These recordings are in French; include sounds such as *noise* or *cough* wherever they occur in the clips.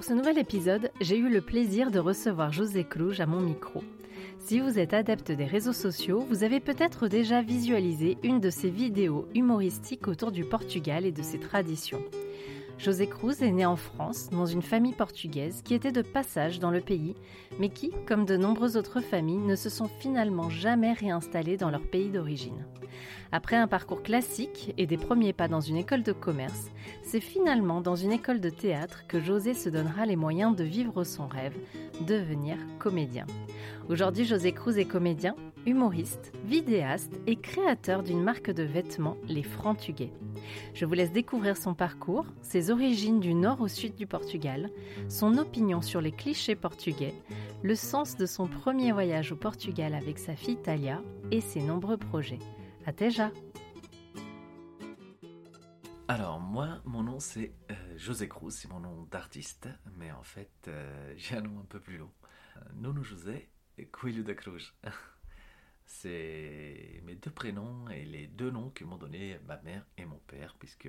Pour ce nouvel épisode, j'ai eu le plaisir de recevoir José Cruz à mon micro. Si vous êtes adepte des réseaux sociaux, vous avez peut-être déjà visualisé une de ses vidéos humoristiques autour du Portugal et de ses traditions. José Cruz est né en France dans une famille portugaise qui était de passage dans le pays, mais qui, comme de nombreuses autres familles, ne se sont finalement jamais réinstallées dans leur pays d'origine. Après un parcours classique et des premiers pas dans une école de commerce, c'est finalement dans une école de théâtre que José se donnera les moyens de vivre son rêve, devenir comédien. Aujourd'hui, José Cruz est comédien, humoriste, vidéaste et créateur d'une marque de vêtements, les Frantugais. Je vous laisse découvrir son parcours, ses origines du nord au sud du Portugal, son opinion sur les clichés portugais, le sens de son premier voyage au Portugal avec sa fille Talia et ses nombreux projets. À déjà alors moi, mon nom c'est euh, José Cruz, c'est mon nom d'artiste, mais en fait euh, *laughs* j'ai un nom un peu plus long. Euh, Nuno José Coelho da Cruz. *laughs* C'est mes deux prénoms et les deux noms que m'ont donné ma mère et mon père, puisque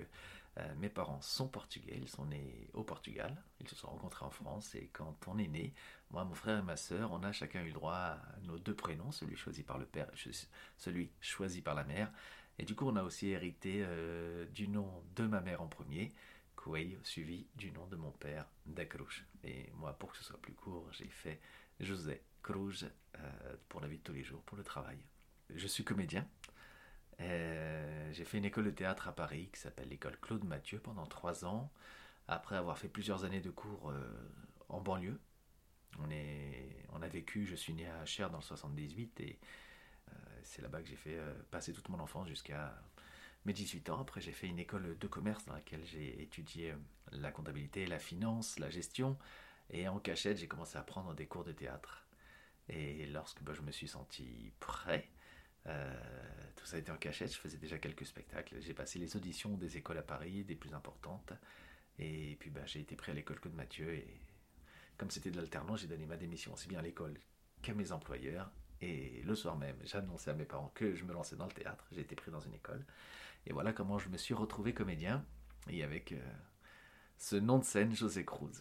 euh, mes parents sont portugais, ils sont nés au Portugal, ils se sont rencontrés en France, et quand on est né, moi, mon frère et ma sœur, on a chacun eu le droit à nos deux prénoms, celui choisi par le père, celui choisi par la mère, et du coup on a aussi hérité euh, du nom de ma mère en premier, Coelho, suivi du nom de mon père, Da Cruz. Et moi, pour que ce soit plus court, j'ai fait José Cruz euh, pour la vie de tous les jours, pour le travail. Je suis comédien. Euh, j'ai fait une école de théâtre à Paris qui s'appelle l'école Claude Mathieu pendant trois ans, après avoir fait plusieurs années de cours euh, en banlieue. On, est, on a vécu, je suis né à Cher dans le 78 et c'est là-bas que j'ai fait passer toute mon enfance jusqu'à mes 18 ans. Après, j'ai fait une école de commerce dans laquelle j'ai étudié la comptabilité, la finance, la gestion. Et en cachette, j'ai commencé à prendre des cours de théâtre. Et lorsque bah, je me suis senti prêt, euh, tout ça été en cachette, je faisais déjà quelques spectacles. J'ai passé les auditions des écoles à Paris, des plus importantes. Et puis bah, j'ai été pris à l'école de Mathieu. Et comme c'était de l'alternance, j'ai donné ma démission aussi bien à l'école qu'à mes employeurs. Et le soir même, annoncé à mes parents que je me lançais dans le théâtre. J'ai été pris dans une école. Et voilà comment je me suis retrouvé comédien. Et avec euh, ce nom de scène, José Cruz.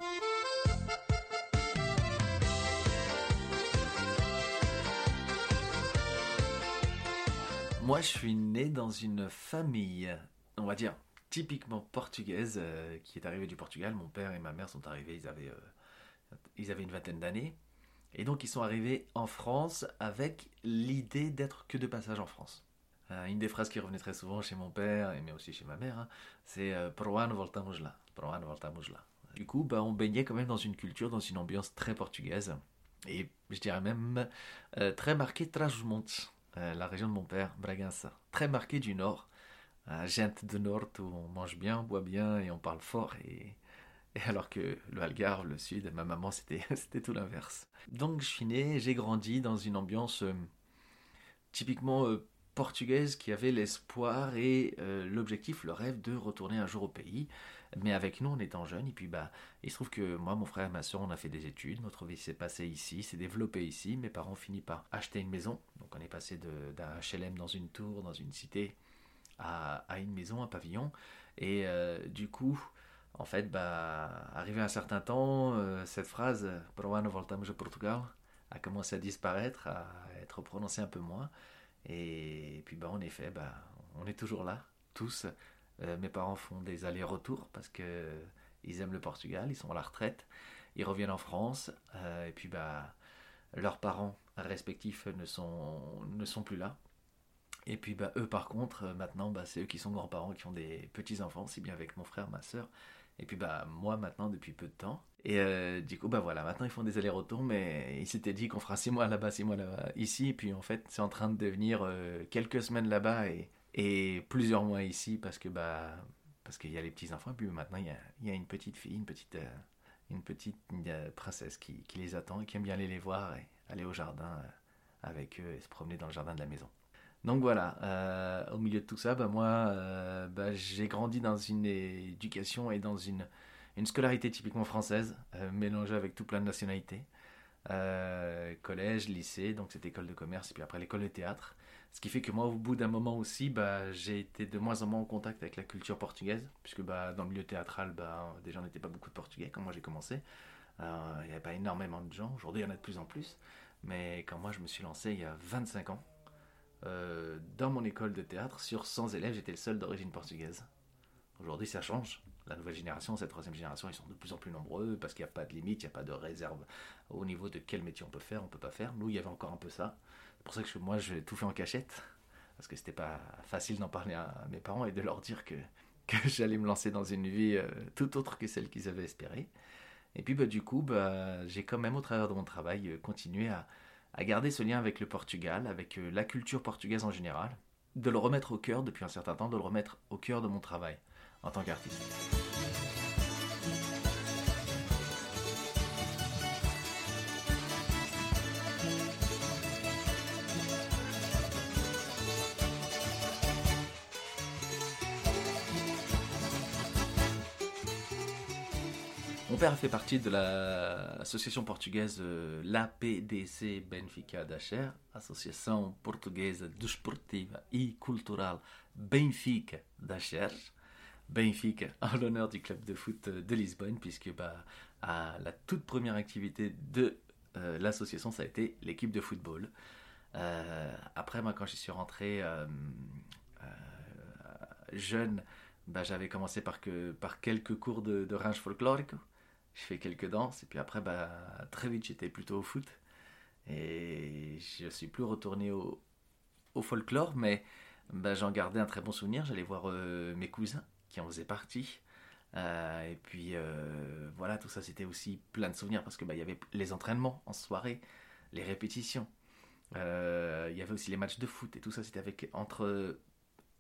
Moi, je suis né dans une famille, on va dire, typiquement portugaise, euh, qui est arrivée du Portugal. Mon père et ma mère sont arrivés, ils avaient, euh, ils avaient une vingtaine d'années. Et donc, ils sont arrivés en France avec l'idée d'être que de passage en France. Euh, une des phrases qui revenait très souvent chez mon père, mais aussi chez ma mère, hein, c'est Proano voltamos lá. Du coup, bah, on baignait quand même dans une culture, dans une ambiance très portugaise. Et je dirais même très marquée Trás-os-Montes. Euh, la région de mon père, Bragança, très marquée du nord. Euh, gente de nord où on mange bien, on boit bien et on parle fort. Et, alors que le Algarve, le sud, ma maman, c'était, *laughs* c'était tout l'inverse. Donc je suis né, j'ai grandi dans une ambiance euh, typiquement portugaise qui avait l'espoir et l'objectif, le rêve de retourner un jour au pays mais avec nous en étant jeunes. Et puis, bah, il se trouve que moi, mon frère et ma soeur, on a fait des études. Notre vie s'est passée ici, s'est développée ici. Mes parents ont fini par acheter une maison. Donc, on est passé d'un HLM dans une tour, dans une cité, à, une maison, un pavillon. Et euh, du coup, en fait, bah, arrivé à un certain temps, euh, cette phrase, Proano voltamos a Portugal, a commencé à disparaître, à être prononcée un peu moins. Et puis, bah, en effet, bah, on est toujours là, tous, euh, mes parents font des allers-retours parce que ils aiment le Portugal, ils sont à la retraite, ils reviennent en France, euh, et puis bah leurs parents respectifs ne sont, ne sont plus là. Et puis bah, eux par contre, maintenant bah, c'est eux qui sont grands-parents, qui ont des petits-enfants, si bien avec mon frère, ma soeur. Et puis bah moi maintenant depuis peu de temps. Et euh, du coup, bah voilà, maintenant ils font des allers-retours, mais ils s'étaient dit qu'on fera six mois là-bas, six mois là-bas, ici. Et puis en fait, c'est en train de devenir euh, quelques semaines là-bas et, et plusieurs mois ici parce que bah parce qu'il y a les petits enfants. Et puis maintenant, il y a, une petite fille, une petite euh, une petite princesse qui, les attend et qui aime bien aller les voir et aller au jardin avec eux et se promener dans le jardin de la maison. Donc voilà, au milieu de tout ça, bah moi, bah, j'ai grandi dans une éducation et dans une une scolarité typiquement française, euh, mélangée avec tout plein de nationalités. Euh, collège, lycée, donc cette école de commerce, et puis après l'école de théâtre. Ce qui fait que moi, au bout d'un moment aussi, bah, j'ai été de moins en moins en contact avec la culture portugaise, puisque bah, dans le milieu théâtral, bah, déjà, on n'était pas beaucoup de Portugais quand moi j'ai commencé. Euh, il n'y avait pas énormément de gens. Aujourd'hui, il y en a de plus en plus. Mais quand moi, je me suis lancé il y a 25 ans, dans mon école de théâtre, sur 100 élèves, j'étais le seul d'origine portugaise. Aujourd'hui, ça change la nouvelle génération, cette troisième génération, ils sont de plus en plus nombreux parce qu'il n'y a pas de limite, il n'y a pas de réserve au niveau de quel métier on peut faire, on peut pas faire. Nous, il y avait encore un peu ça. C'est pour ça que moi, j'ai tout fait en cachette parce que c'était pas facile d'en parler à mes parents et de leur dire que, que *laughs* j'allais me lancer dans une vie euh, tout autre que celle qu'ils avaient espérée. Et puis, bah, du coup, bah, j'ai quand même, au travers de mon travail, euh, continué à, à, garder ce lien avec le Portugal, avec euh, la culture portugaise en général, de le remettre au cœur depuis un certain temps, de le remettre au cœur de mon travail en tant qu'artiste. Mon père fait partie de l'association portugaise euh, l'APDC Benfica d'Acher, Associação Portuguesa Desportiva e Cultural Benfica d'Acher. Benfica *laughs* en l'honneur du club de foot de Lisbonne, puisque bah, à la toute première activité de euh, l'association, ça a été l'équipe de football. Euh, après, moi, quand j'y suis rentré jeune, bah, j'avais commencé par quelques cours de, de range folklorique. Je fais quelques danses, et puis après, bah, très vite, j'étais plutôt au foot. Et je suis plus retourné au, au folklore, mais bah, j'en gardais un très bon souvenir. J'allais voir mes cousins qui en faisait partie. Euh, et puis euh, voilà, tout ça c'était aussi plein de souvenirs parce que bah, y avait les entraînements en soirée, les répétitions, euh, il y avait aussi les matchs de foot et tout ça c'était avec entre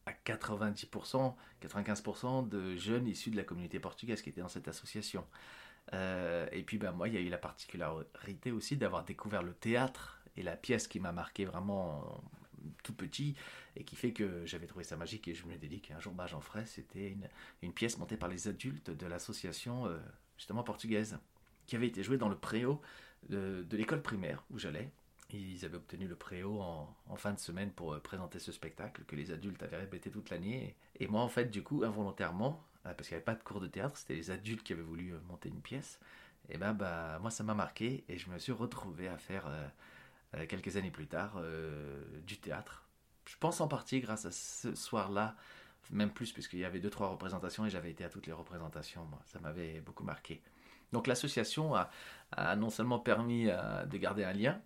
à 90%, 95% de jeunes issus de la communauté portugaise qui étaient dans cette association. Et puis bah, moi il y a eu la particularité aussi d'avoir découvert le théâtre et la pièce qui m'a marqué vraiment tout petit et qui fait que j'avais trouvé ça magique et je me dit qu'un jour bah, j'en ferais. C'était une, pièce montée par les adultes de l'association euh, justement portugaise qui avait été jouée dans le préau de, l'école primaire où j'allais. Ils avaient obtenu le préau en, en fin de semaine pour euh, présenter ce spectacle que les adultes avaient répété toute l'année. Et, moi, en fait, du coup, involontairement, euh, parce qu'il n'y avait pas de cours de théâtre, c'était les adultes qui avaient voulu monter une pièce, et ben bah, moi, ça m'a marqué et je me suis retrouvé à faire euh, quelques années plus tard, euh, du théâtre. Je pense en partie grâce à ce soir-là, même plus puisqu'il y avait deux, trois représentations et j'avais été à toutes les représentations. Moi, ça m'avait beaucoup marqué. Donc l'association a, non seulement permis euh, de garder un lien,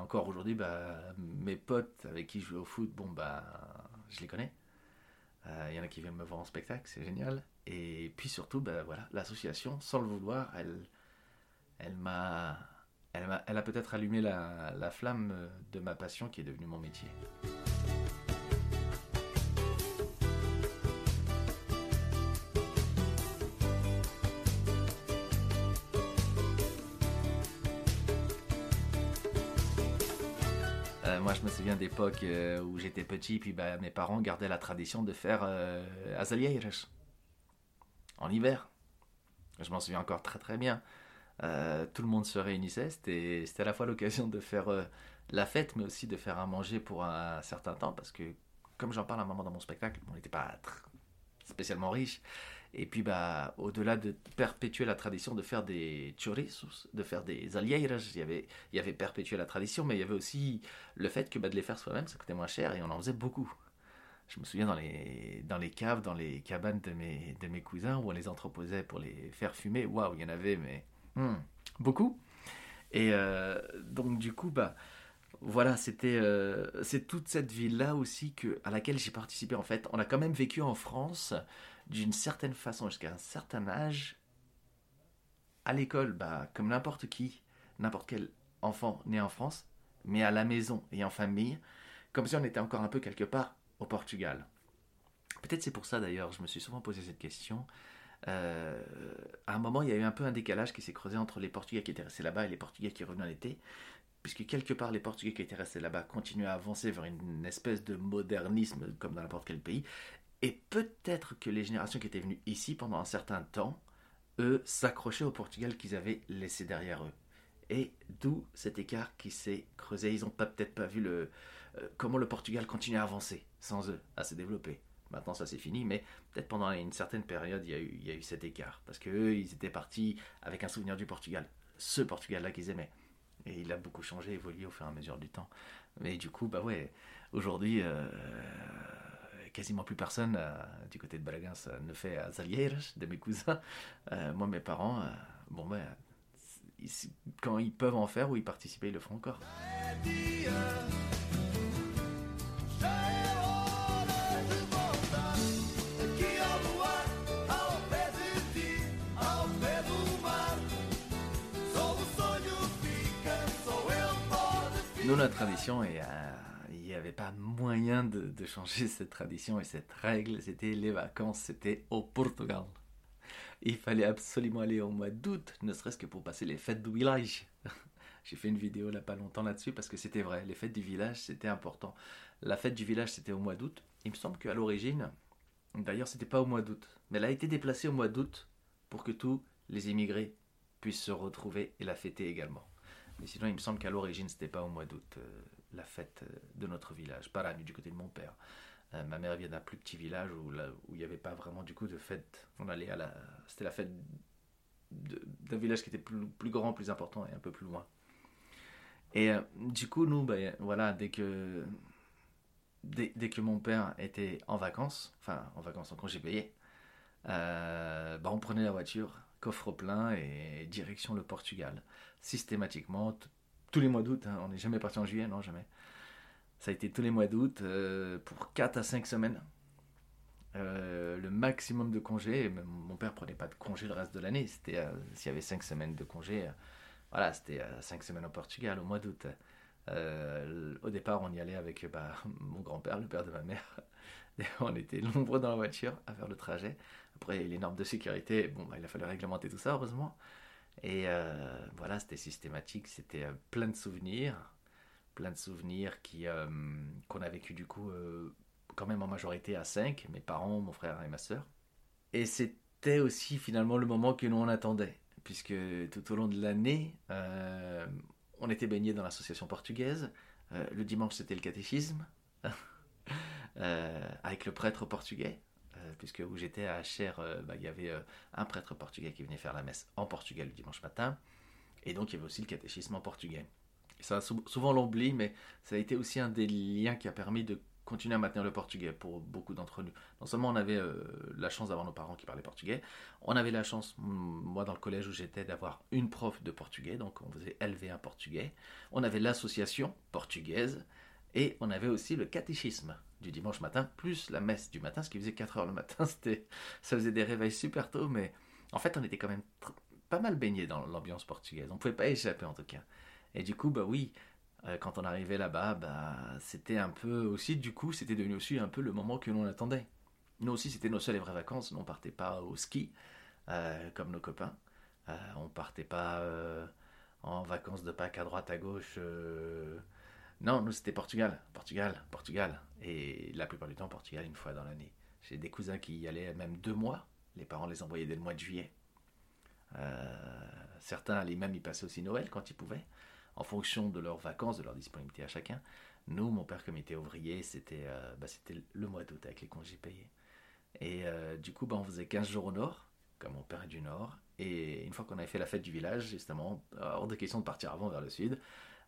encore aujourd'hui, bah, mes potes avec qui je joue au foot, bon, bah, je les connais. Il y en a qui viennent me voir en spectacle, c'est génial. Et puis surtout, bah, voilà, l'association, sans le vouloir, elle, elle m'a elle a, peut-être allumé la, flamme de ma passion qui est devenue mon métier. D'époques euh, où j'étais petit, puis bah, mes parents gardaient la tradition de faire euh, en hiver. Je m'en souviens encore très très bien. Euh, tout le monde se réunissait. C'était à la fois l'occasion de faire euh, la fête, mais aussi de faire à manger pour un, certain temps, parce que, comme j'en parle à un moment dans mon spectacle, on n'était pas spécialement riche. Et puis, bah, au-delà de perpétuer la tradition de faire des chorizos, de faire des allieiras, il y avait, il y avait perpétué la tradition, mais il y avait aussi le fait que bah, de les faire soi-même, ça coûtait moins cher et on en faisait beaucoup. Je me souviens dans les, dans les caves, dans les cabanes de mes, de mes cousins où on les entreposait pour les faire fumer. Waouh, il y en avait, mais Hmm. Beaucoup. Et euh, donc du coup, bah voilà, c'était euh, c'est toute cette ville-là aussi que, à laquelle j'ai participé en fait. On a quand même vécu en France d'une certaine façon jusqu'à un certain âge à l'école, bah, comme n'importe qui, n'importe quel enfant né en France, mais à la maison et en famille, comme si on était encore un peu quelque part au Portugal. Peut-être c'est pour ça d'ailleurs, je me suis souvent posé cette question. Euh, à un moment, il y a eu un peu un décalage qui s'est creusé entre les Portugais qui étaient restés là-bas et les Portugais qui revenaient en été, puisque quelque part les Portugais qui étaient restés là-bas continuaient à avancer vers une espèce de modernisme comme dans n'importe quel pays, et peut-être que les générations qui étaient venues ici pendant un certain temps, eux, s'accrochaient au Portugal qu'ils avaient laissé derrière eux. Et d'où cet écart qui s'est creusé. Ils n'ont peut-être pas vu le, euh, comment le Portugal continue à avancer sans eux, à se développer. Maintenant, ça c'est fini, mais peut-être pendant une certaine période, il y, a eu, il y a eu cet écart. Parce qu'eux, ils étaient partis avec un souvenir du Portugal. Ce Portugal-là qu'ils aimaient. Et il a beaucoup changé, évolué au fur et à mesure du temps. Mais du coup, bah ouais, aujourd'hui, euh, quasiment plus personne euh, du côté de Balagans ne fait Azalieres de mes cousins. moi, mes parents, bon, ben, quand ils peuvent en faire ou y participer, ils le font encore. Nous, notre tradition, euh, il n'y avait pas moyen de, changer cette tradition et cette règle, c'était les vacances, c'était au Portugal. Il fallait absolument aller au mois d'août, ne serait-ce que pour passer les fêtes du village. *laughs* J'ai fait une vidéo là pas longtemps là-dessus parce que c'était vrai, les fêtes du village c'était important. La fête du village c'était au mois d'août. Il me semble qu'à l'origine, d'ailleurs c'était pas au mois d'août, mais elle a été déplacée au mois d'août pour que tous les immigrés puissent se retrouver et la fêter également. Mais sinon, il me semble qu'à l'origine, c'était pas au mois d'août euh, la fête euh, de notre village, pas la nuit du côté de mon père. Euh, ma mère vient d'un plus petit village où, où il n'y avait pas vraiment du coup de fête. On allait à la, c'était la fête d'un village qui était plus, grand, plus important et un peu plus loin. Et du coup, nous, ben, voilà, dès que dès, que mon père était en vacances, enfin en vacances en congé payé, ben, on prenait la voiture coffre plein et direction le Portugal. Systématiquement, tous les mois d'août, hein. on n'est jamais parti en juillet, non, jamais. Ça a été tous les mois d'août euh, pour 4 à 5 semaines. Euh, le maximum de congés, mon père prenait pas de congés le reste de l'année, c'était euh, s'il y avait 5 semaines de congés, voilà, c'était 5 semaines au Portugal au mois d'août. au départ, on y allait avec bah, *laughs* mon grand-père, le père de ma mère. *laughs* on était nombreux dans la voiture à faire le trajet. Après, les normes de sécurité, bon, bah, il a fallu réglementer tout ça, heureusement. Et euh, voilà, c'était systématique, c'était euh, plein de souvenirs, plein de souvenirs qui euh, qu'on a vécu du coup quand même en majorité à 5, mes parents, mon frère et ma soeur. Et c'était aussi finalement le moment que nous on attendait, puisque tout au long de l'année, on était baigné dans l'association portugaise. le dimanche, c'était le catéchisme, *laughs* avec le prêtre portugais. Euh, puisque où j'étais à Cher, euh, bah, il y avait euh, un prêtre portugais qui venait faire la messe en portugais le dimanche matin, et donc il y avait aussi le catéchisme en portugais. ça, souvent l'oublie, mais ça a été aussi un des liens qui a permis de continuer à maintenir le portugais pour beaucoup d'entre nous. Non seulement on avait la chance d'avoir nos parents qui parlaient portugais, on avait la chance, moi dans le collège où j'étais, d'avoir une prof de portugais, donc on faisait LV1 portugais. On avait l'association portugaise et on avait aussi le catéchisme du dimanche matin, plus la messe du matin, ce qui faisait 4 heures le matin. *laughs* C'était, ça faisait des réveils super tôt, mais en fait, on était quand même pas mal baigné dans l'ambiance portugaise. On pouvait pas échapper en tout cas. Et du coup, bah oui, euh, quand on arrivait là-bas, bah, c'était un peu aussi, du coup, c'était devenu aussi un peu le moment que l'on attendait. Nous aussi, c'était nos seules vraies vacances. Nous, on partait pas au ski, euh, comme nos copains. Euh, on partait pas en vacances de Pâques à droite, à gauche non, nous c'était Portugal, Portugal, Portugal. Et la plupart du temps, Portugal une fois dans l'année. J'ai des cousins qui y allaient même deux mois. Les parents les envoyaient dès le mois de juillet. Euh, certains allaient même y passer aussi Noël quand ils pouvaient, en fonction de leurs vacances, de leur disponibilité à chacun. Nous, mon père, comme il était ouvrier, c'était euh, bah, le mois d'août avec les congés payés. Et euh, du coup, bah, on faisait 15 jours au nord, comme mon père est du nord. Et une fois qu'on avait fait la fête du village, justement, hors de question de partir avant vers le sud,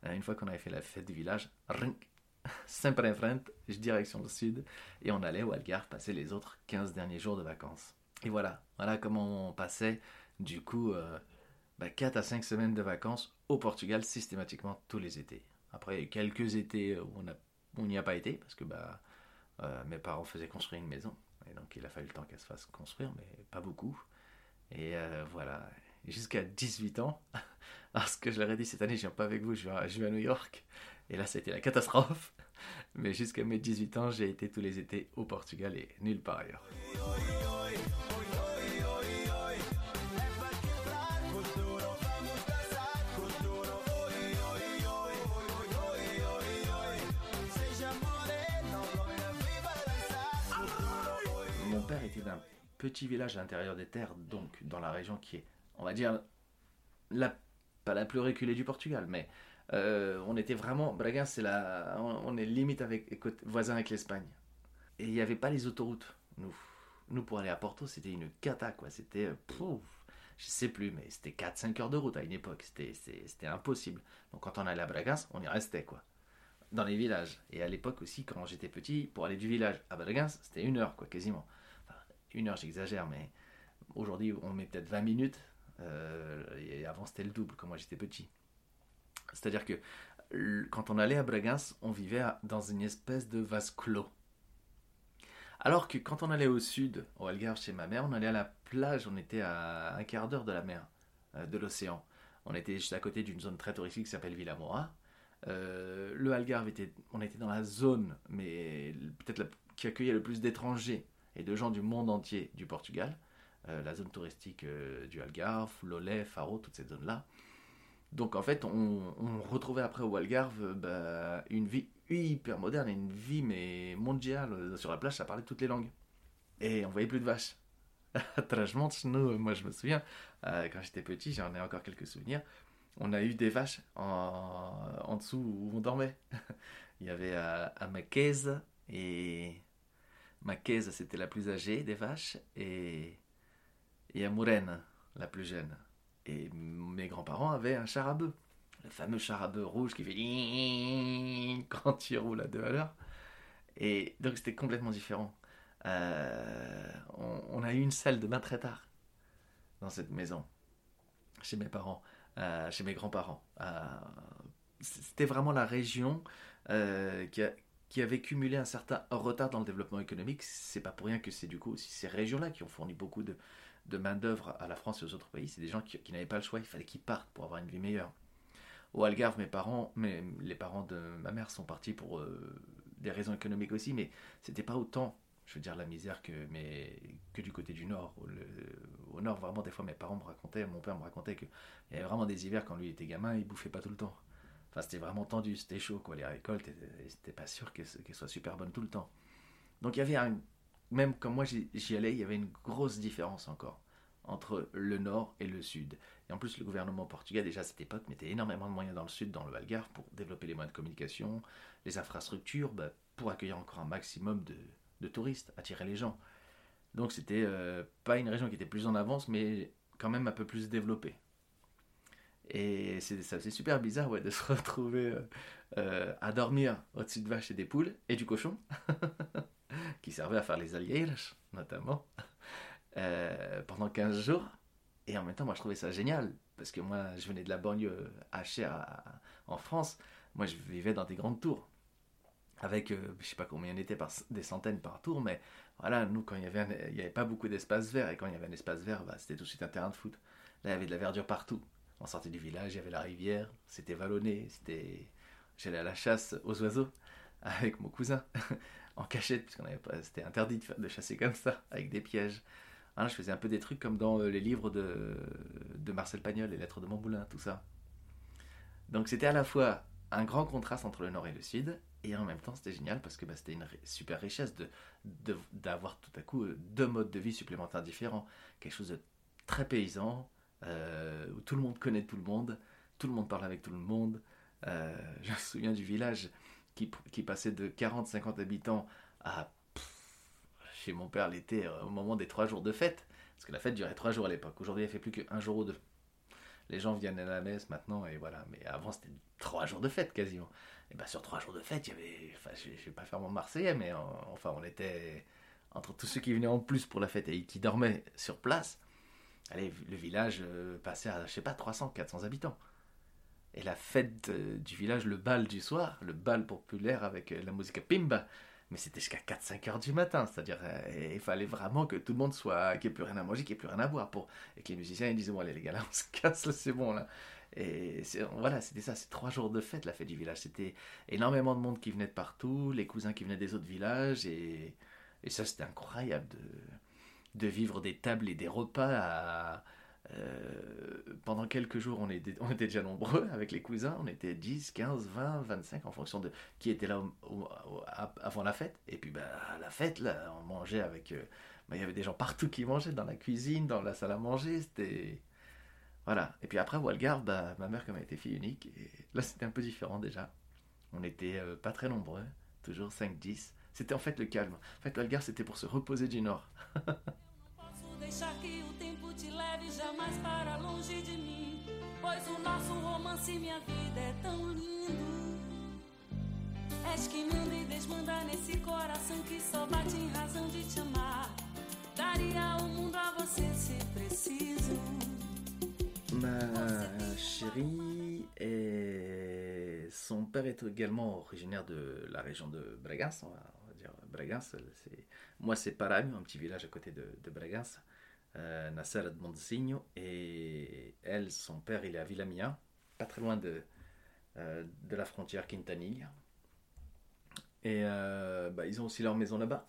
une fois qu'on avait fait la fête du village, *laughs* simple je direction le sud, et on allait au Algarve passer les autres 15 derniers jours de vacances. Et voilà, voilà comment on passait du coup 4 euh, bah, à 5 semaines de vacances au Portugal systématiquement tous les étés. Après, quelques étés où on n'y a pas été, parce que bah, euh, mes parents faisaient construire une maison, et donc il a fallu le temps qu'elle se fasse construire, mais pas beaucoup. Et voilà, jusqu'à 18 ans. *laughs* Parce que je leur ai dit cette année, je viens pas avec vous, je vais, je vais à New York. Et là, c'était la catastrophe. *laughs* Mais jusqu'à mes 18 ans, j'ai été tous les étés au Portugal et nulle part ailleurs. Mon père était d'un petit village à l'intérieur des terres, donc dans la région qui est, on va dire, la, pas la plus reculée du Portugal, mais euh, on était vraiment. Bragança, c'est la, on, est limite avec voisin avec l'Espagne. Et il n'y avait pas les autoroutes. Nous, nous pour aller à Porto, c'était une cata quoi. C'était, euh, pouf, je sais plus, mais c'était 4-5 heures de route à une époque. C'était, impossible. Donc quand on allait à Bragança, on y restait quoi. Dans les villages. Et à l'époque aussi, quand j'étais petit, pour aller du village à Bragança, c'était une heure quoi, quasiment. Enfin, une heure, j'exagère, mais aujourd'hui, on met peut-être 20 minutes. Euh, et avant, c'était le double quand moi j'étais petit. C'est-à-dire que quand on allait à Bragança, on vivait dans une espèce de vase clos. Alors que quand on allait au sud, au Algarve chez ma mère, on allait à la plage, on était à un quart d'heure de la mer, euh, de l'océan. On était juste à côté d'une zone très touristique qui s'appelle Villa Euh, le Algarve était, on était dans la zone, mais peut-être qui accueillait le plus d'étrangers et de gens du monde entier du Portugal. Euh, la zone touristique euh, du Algarve, Lolé, Faro, toute cette zone-là. Donc en fait, on, retrouvait après au Algarve bah, une vie hyper moderne, une vie mais mondiale. Sur la plage, ça parlait toutes les langues. Et on voyait plus de vaches. *laughs* nous, moi je me souviens, euh, quand j'étais petit, j'en ai encore quelques souvenirs, on a eu des vaches en, dessous où on dormait. *laughs* Il y avait à, à et Maquaise c'était la plus âgée des vaches, et, et à Mourenne, la plus jeune. Et mes grands-parents avaient un char à bœuf. Le fameux char à bœuf rouge qui fait quand il roule à deux à l'heure. Et donc c'était complètement différent. Euh, on, a eu une salle de bain très tard dans cette maison, chez mes parents, euh, chez mes grands-parents. Euh, c'était vraiment la région qui, qui avait cumulé un certain retard dans le développement économique. C'est pas pour rien que c'est du coup aussi ces régions-là qui ont fourni beaucoup de, de main-d'œuvre à la France et aux autres pays. C'est des gens qui, n'avaient pas le choix, il fallait qu'ils partent pour avoir une vie meilleure. Au Algarve, mes parents, mais les parents de ma mère sont partis pour euh, des raisons économiques aussi, mais c'était pas autant, je veux dire, la misère que, mais, que du côté du nord. au nord, vraiment, des fois, mes parents me racontaient, mon père me racontait qu'il y avait vraiment des hivers quand lui était gamin, il bouffait pas tout le temps. Enfin, c'était vraiment tendu, c'était chaud, quoi. Les récoltes, c'était pas sûr qu'elles soient super bonnes tout le temps. Donc il y avait un, même quand moi j'y allais, il y avait une grosse différence encore entre le nord et le sud. Et en plus, le gouvernement portugais, déjà à cette époque, mettait énormément de moyens dans le sud, dans le Algarve, pour développer les moyens de communication, les infrastructures, bah, pour accueillir encore un maximum de, touristes, attirer les gens. Donc c'était euh, pas une région qui était plus en avance, mais quand même un peu plus développée. Et c'est super bizarre ouais, de *laughs* se retrouver euh, euh, à dormir au-dessus de vaches et des poules et du cochon. *laughs* *laughs* qui servait à faire les alliés, notamment, euh, pendant 15 jours. Et en même temps, moi, je trouvais ça génial, parce que moi, je venais de la banlieue à en France. Moi, je vivais dans des grandes tours, avec, euh, je sais pas combien il y en était, des centaines par tour, mais voilà, nous, quand il y avait, avait pas beaucoup d'espace vert, et quand il y avait un espace vert, bah, c'était tout de suite un terrain de foot. Là, il y avait de la verdure partout. On sortait du village, il y avait la rivière, c'était vallonné, c'était... J'allais à la chasse aux oiseaux *laughs* avec mon cousin en cachette, puisqu'on avait pas, c'était interdit de, chasser comme ça, avec des pièges. Hein, je faisais un peu des trucs comme dans euh, les livres de, de Marcel Pagnol, les lettres de Montmoulin, tout ça. Donc c'était à la fois un grand contraste entre le nord et le sud, et en même temps c'était génial parce que bah, c'était une super richesse de, d'avoir tout à coup euh, deux modes de vie supplémentaires différents. Quelque chose de très paysan, euh, où tout le monde connaît tout le monde, tout le monde parle avec tout le monde. *laughs* je me souviens du village qui, passait de 40-50 habitants à chez mon père l'été euh, au moment des trois jours de fête. Parce que la fête durait trois jours à l'époque. Aujourd'hui, elle fait plus qu'un jour ou deux. Les gens viennent à la messe maintenant et voilà. Mais avant, c'était trois jours de fête quasiment. Et bien sur trois jours de fête, il y avait. Enfin, je, ne vais pas faire mon Marseillais, mais enfin, on était entre tous ceux qui venaient en plus pour la fête et qui dormaient sur place. Allez, le village euh, passait à, je sais pas, 300, 400 habitants. Et la fête du village, le bal du soir, le bal populaire avec euh, la musique pimba, mais c'était jusqu'à 4-5 heures du matin. C'est-à-dire, euh, il fallait vraiment que tout le monde soit, qu'il n'y ait plus rien à manger, qu'il n'y ait plus rien à boire. Pour... Et que les musiciens, ils disaient, bon, allez, les gars, là, on se casse, là, c'est bon, là. Et voilà, c'était ça, c'est trois jours de fête, la fête du village. C'était énormément de monde qui venait de partout, les cousins qui venaient des autres villages, et, et ça, c'était incroyable de, de vivre des tables et des repas à euh, pendant quelques jours, on était, déjà nombreux avec les cousins. On était 10, 15, 20, 25 en fonction de qui était là avant la fête. Et puis, bah, la fête, là, on mangeait avec. Euh, bah, il y avait des gens partout qui mangeaient, dans la cuisine, dans la salle à manger. C'était. Voilà. Et puis après, Walgard, bah, ma mère, comme elle était fille unique, et là, c'était un peu différent déjà. On était euh, pas très nombreux, toujours 5, 10. C'était en fait le calme. En fait, Walgard, c'était pour se reposer du Nord. *laughs* jamais para longe de mim, pois o nosso romance minha vida é tão lindo. És que manda e desmanda nesse coração que só bate em razão de te amar. Daria o mundo a você se preciso. Ma chérie et son père est également originaire de la région de Bregas, on va, dire Bregas. Moi, c'est Paragne, un petit village à côté de, de Bregas. Euh, Nasser de Monsigno, et elle, son père, il est à Villamia, pas très loin de, euh, de la frontière Quintanilla. Et euh, bah, ils ont aussi leur maison là-bas,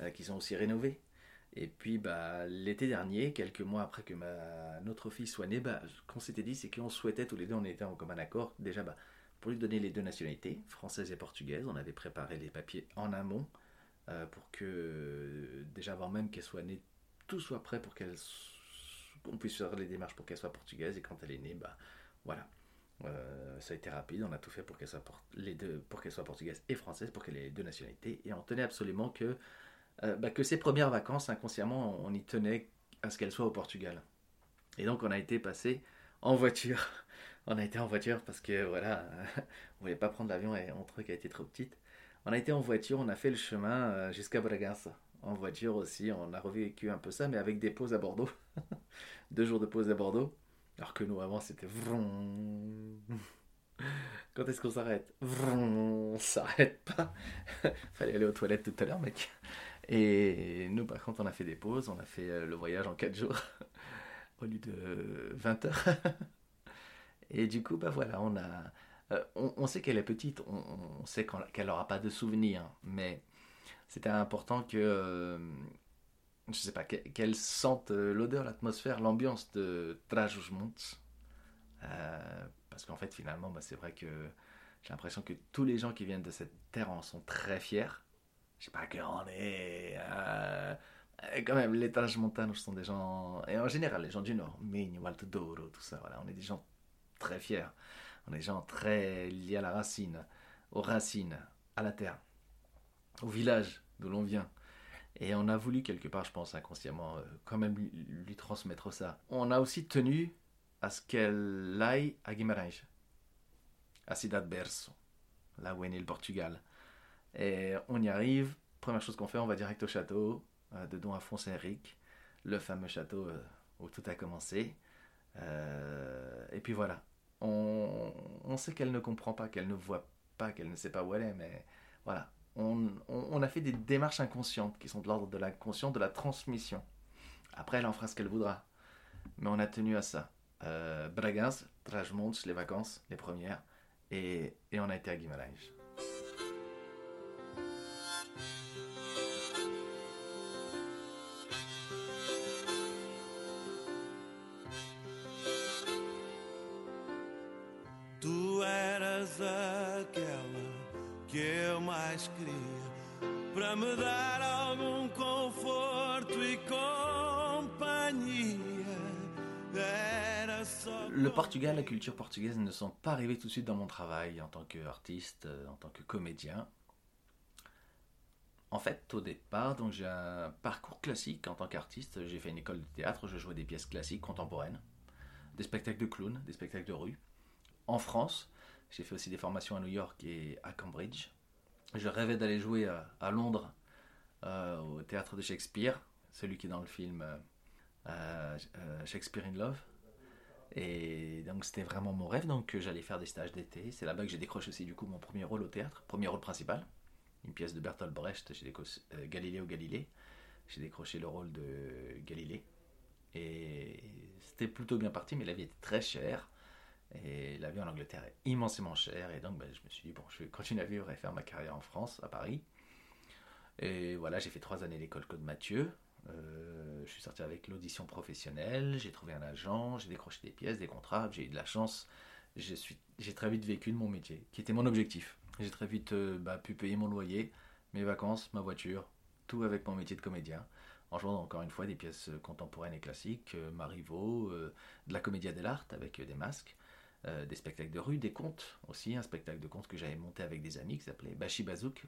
euh, qu'ils ont aussi rénovée. Et puis bah, l'été dernier, quelques mois après que ma, notre fille soit née, bah, qu'on s'était dit, c'est qu'on souhaitait tous les deux, on était en commun accord, déjà bah, pour lui donner les deux nationalités, française et portugaise. On avait préparé les papiers en amont pour que, déjà avant même qu'elle soit née, tout soit prêt pour qu'elle qu'on puisse faire les démarches pour qu'elle soit portugaise. Et quand elle est née bah voilà. Euh, ça a été rapide. On a tout fait pour qu'elle soit les deux pour qu'elle soit portugaise et française pour qu'elle ait les deux nationalités. Et on tenait absolument que euh, bah, que ses premières vacances inconsciemment on y tenait à ce qu'elle soit au Portugal. Et donc on a été passé en voiture. *laughs* On a été en voiture parce que voilà *laughs* on voulait pas prendre l'avion et on trouvait qu'elle était trop petite. On a été en voiture. On a fait le chemin euh, jusqu'à Bragança en voiture aussi. On a revécu un peu ça, mais avec des pauses à Bordeaux. *laughs* Deux jours de pause à Bordeaux. Alors que nous, avant, c'était Quand est-ce qu'on s'arrête? On s'arrête pas. *laughs* Fallait aller aux toilettes tout à l'heure, mec. Et nous, par contre, on a fait des pauses. On a fait euh, le voyage en 4 jours *laughs* au lieu de 20 heures. Et du coup, bah voilà, on a. Euh, on, sait qu'elle est petite, on, on sait qu'elle n'aura pas de souvenirs, mais c'était important que, euh, je sais pas, qu'elle sente euh, l'odeur, l'atmosphère, l'ambiance de Trajusmont. Euh, parce qu'en fait, finalement, bah, c'est vrai que j'ai l'impression que tous les gens qui viennent de cette terre en sont très fiers. Je sais pas que on est. quand même, les Trajmontanos sont des gens. Et en général, les gens du Nord, Minho, Alto Douro, tout ça, voilà, on est des gens très fiers. On est des gens très liés à la racine, aux racines, à la terre au village d'où l'on vient. Et on a voulu quelque part, je pense inconsciemment, euh, quand même lui, transmettre ça. On a aussi tenu à ce qu'elle aille à Guimarães, à Cidade Berço, là où est né le Portugal. Et on y arrive, première chose qu'on fait, on va direct au château euh, de Don Afonso Henrique, le fameux château euh, où tout a commencé. et puis voilà, on, on sait qu'elle ne comprend pas, qu'elle ne voit pas, qu'elle ne sait pas où elle est, mais voilà, on, a fait des démarches inconscientes qui sont de l'ordre de l'inconscient, de la transmission. Après, elle en fera ce qu'elle voudra. Mais on a tenu à ça. Euh, Bragança, Trajmontes, les vacances, les premières. Et, et on a été à Guimarães. Le Portugal, la culture portugaise ne sont pas arrivés tout de suite dans mon travail en tant qu'artiste, euh, en tant que comédien. En fait, au départ, donc j'ai un parcours classique en tant qu'artiste. J'ai fait une école de théâtre, je jouais des pièces classiques contemporaines, des spectacles de clowns, des spectacles de rue. En France, j'ai fait aussi des formations à New York et à Cambridge. Je rêvais d'aller jouer à, Londres euh, au théâtre de Shakespeare, celui qui est dans le film euh, euh, Shakespeare in Love. Et donc c'était vraiment mon rêve, donc j'allais faire des stages d'été. C'est là-bas que j'ai décroché aussi du coup mon premier rôle au théâtre, premier rôle principal. une pièce de Bertolt Brecht chez euh, Galileo Galilei. J'ai décroché le rôle de Galilée. Et c'était plutôt bien parti, mais la vie était très chère. Et la vie en Angleterre est immensément chère. Et donc, ben, je me suis dit, bon, je vais continuer à vivre et faire ma carrière en France, à Paris. Et voilà, j'ai fait trois années l'école Code Mathieu. Euh, je suis sorti avec l'audition professionnelle, j'ai trouvé un agent, j'ai décroché des pièces, des contrats, j'ai eu de la chance. J'ai très vite vécu de mon métier, qui était mon objectif. J'ai très vite euh, bah, pu payer mon loyer, mes vacances, ma voiture, tout avec mon métier de comédien, en jouant encore une fois des pièces euh, contemporaines et classiques, Marivaux, de la comédia dell'arte avec des masques, des spectacles de rue, des contes aussi, un spectacle de contes que j'avais monté avec des amis qui s'appelait Bashi Bazouk,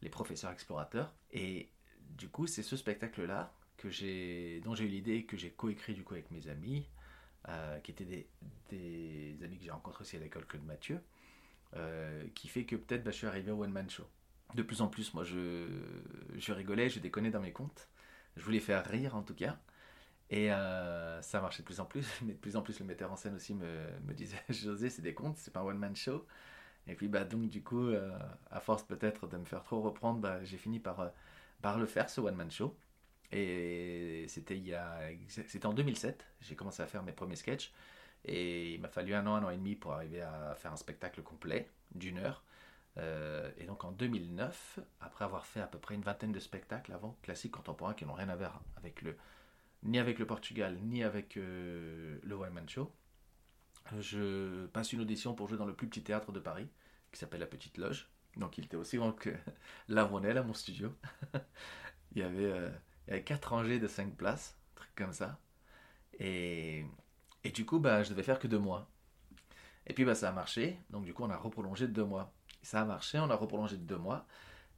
les professeurs explorateurs. Et du coup, c'est ce spectacle-là que j'ai, dont j'ai eu l'idée et que j'ai coécrit du coup avec mes amis, euh, qui étaient des, amis que j'ai rencontrés aussi à l'école Claude Mathieu, euh, qui fait que peut-être bah, je suis arrivé au One Man Show. De plus en plus, moi, je, je rigolais, je déconnais dans mes comptes. Je voulais faire rire en tout cas. Et euh, ça marchait de plus en plus, *laughs* mais de plus en plus le metteur en scène aussi me, disait *laughs* José, c'est des contes, c'est pas un one man show. Et puis bah donc du coup, à force peut-être de me faire trop reprendre, bah, j'ai fini par par le faire, ce one-man show. Et c'était en 2007, j'ai commencé à faire mes premiers sketchs. Et il m'a fallu un an, un an et demi pour arriver à faire un spectacle complet d'une heure. Euh, et donc en 2009, après avoir fait à peu près une vingtaine de spectacles avant, classiques contemporains qui n'ont rien à voir avec le, ni avec le Portugal, ni avec euh, le One Man Show, je passe une audition pour jouer dans le plus petit théâtre de Paris, qui s'appelle La Petite Loge. Donc il était aussi grand que *laughs* l'Avronel à mon studio. *laughs* il, y avait, euh, 4 rangées de 5 places, un truc comme ça. Et, du coup, bah, je devais faire que 2 mois. Et puis bah, ça a marché, donc du coup on a reprolongé de 2 mois. Ça a marché, on a reprolongé de 2 mois.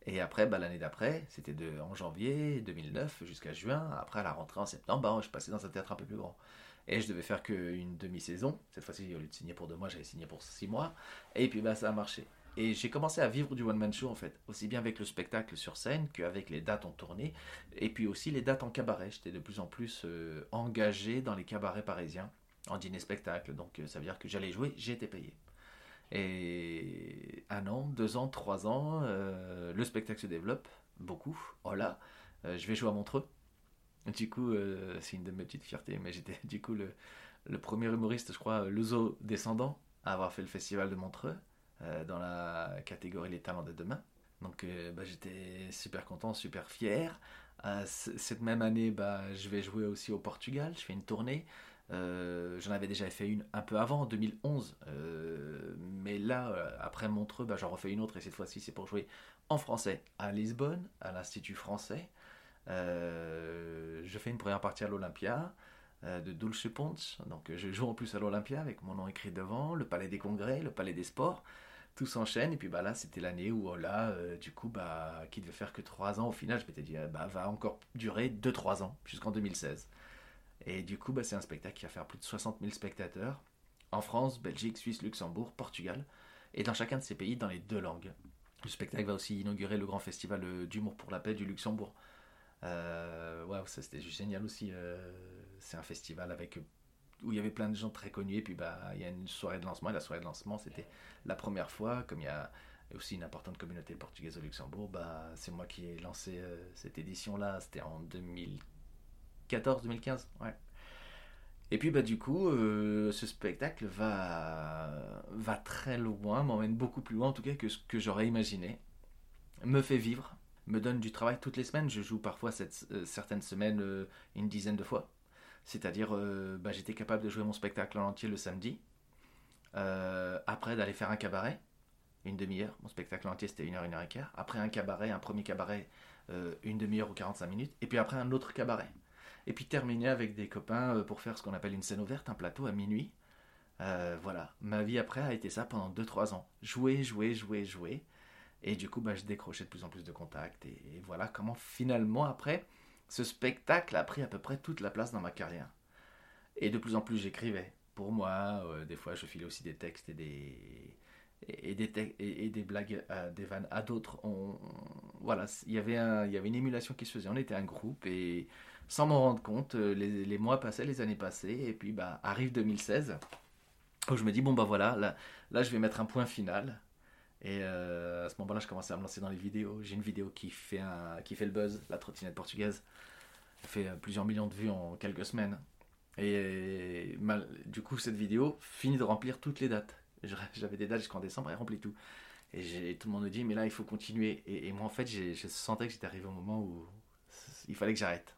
Et après, bah, l'année d'après, c'était de, en janvier 2009 jusqu'à juin. Après, à la rentrée en septembre, bah, je passais dans un théâtre un peu plus grand. Et je devais faire qu'une demi-saison. Cette fois-ci, au lieu de signer pour deux mois, j'avais signé pour six mois. Et puis, bah, ça a marché. Et j'ai commencé à vivre du one-man show en fait, aussi bien avec le spectacle sur scène qu'avec les dates en tournée, et puis aussi les dates en cabaret. J'étais de plus en plus euh, engagé dans les cabarets parisiens, en dîner-spectacle, donc euh, ça veut dire que j'allais jouer, j'étais payé. Et un an, deux ans, trois ans, euh, le spectacle se développe beaucoup. Oh là, je vais jouer à Montreux. Du coup, c'est une de mes petites fiertés, mais j'étais du coup le, premier humoriste, je crois, Luso descendant, à avoir fait le festival de Montreux. Euh, dans la catégorie Les talents de demain. Donc euh, bah, j'étais super content, super fier. Euh, cette même année, bah, je vais jouer aussi au Portugal, je fais une tournée. J'en avais déjà fait une un peu avant, en 2011. mais là, après Montreux, bah, j'en refais une autre et cette fois-ci c'est pour jouer en français à Lisbonne, à l'Institut français. je fais une première partie à l'Olympia de Dulce Ponce. Donc je joue en plus à l'Olympia avec mon nom écrit devant, le Palais des Congrès, le Palais des Sports tout s'enchaîne. Et puis bah, là, c'était l'année où, oh là, euh, du coup, bah, qui devait faire que 3 ans. Au final, je m'étais dit, euh, bah, va encore durer 2-3 ans, jusqu'en 2016. Et du coup, bah, c'est un spectacle qui va faire plus de 60 000 spectateurs en France, Belgique, Suisse, Luxembourg, Portugal. Et dans chacun de ces pays, dans les deux langues. Le spectacle va aussi inaugurer le grand festival euh, d'humour pour la paix du Luxembourg. Euh, ça c'était génial aussi. c'est un festival où il y avait plein de gens très connus. Et puis, bah, il y a une soirée de lancement. Et la soirée de lancement, c'était la première fois. Comme il y a aussi une importante communauté portugaise au Luxembourg, bah, c'est moi qui ai lancé euh, cette édition-là. C'était en 2014-2015. Ouais. Et puis, bah, du coup, euh, ce spectacle va, va très loin, m'emmène beaucoup plus loin, en tout cas, que ce que j'aurais imaginé. Me fait vivre, me donne du travail toutes les semaines. Je joue parfois cette, euh, certaines semaines une dizaine de fois. C'est-à-dire, euh, bah, j'étais capable de jouer mon spectacle en entier le samedi. Euh, après, d'aller faire un cabaret, une demi-heure. Mon spectacle entier, c'était une heure, une heure et quart. Après, un cabaret, un premier cabaret, euh, une demi-heure ou 45 minutes. Et puis après, un autre cabaret. Et puis terminer avec des copains pour faire ce qu'on appelle une scène ouverte, un plateau à minuit. voilà, ma vie après a été ça pendant 2-3 ans. Jouer, jouer, jouer, jouer. Et du coup, bah, je décrochais de plus en plus de contacts. et voilà comment finalement, après, ce spectacle a pris à peu près toute la place dans ma carrière. Et de plus en plus j'écrivais. Pour moi, euh, des fois je filais aussi des textes et des, et des, et, des blagues, à, des vannes à d'autres. On, voilà, il y avait une émulation qui se faisait. On était un groupe et sans m'en rendre compte, euh, les, mois passaient, les années passaient. Et puis bah, arrive 2016 où je me dis, bon bah voilà, là, je vais mettre un point final. Et à ce moment-là, je commençais à me lancer dans les vidéos. J'ai une vidéo qui fait, un, qui fait le buzz, la trottinette portugaise. Elle fait plusieurs millions de vues en quelques semaines. Et du coup, cette vidéo finit de remplir toutes les dates. J'avais des dates jusqu'en décembre, elle remplit tout. Et tout le monde me dit, mais là, il faut continuer. Et, moi, en fait, je sentais que j'étais arrivé au moment où il fallait que j'arrête.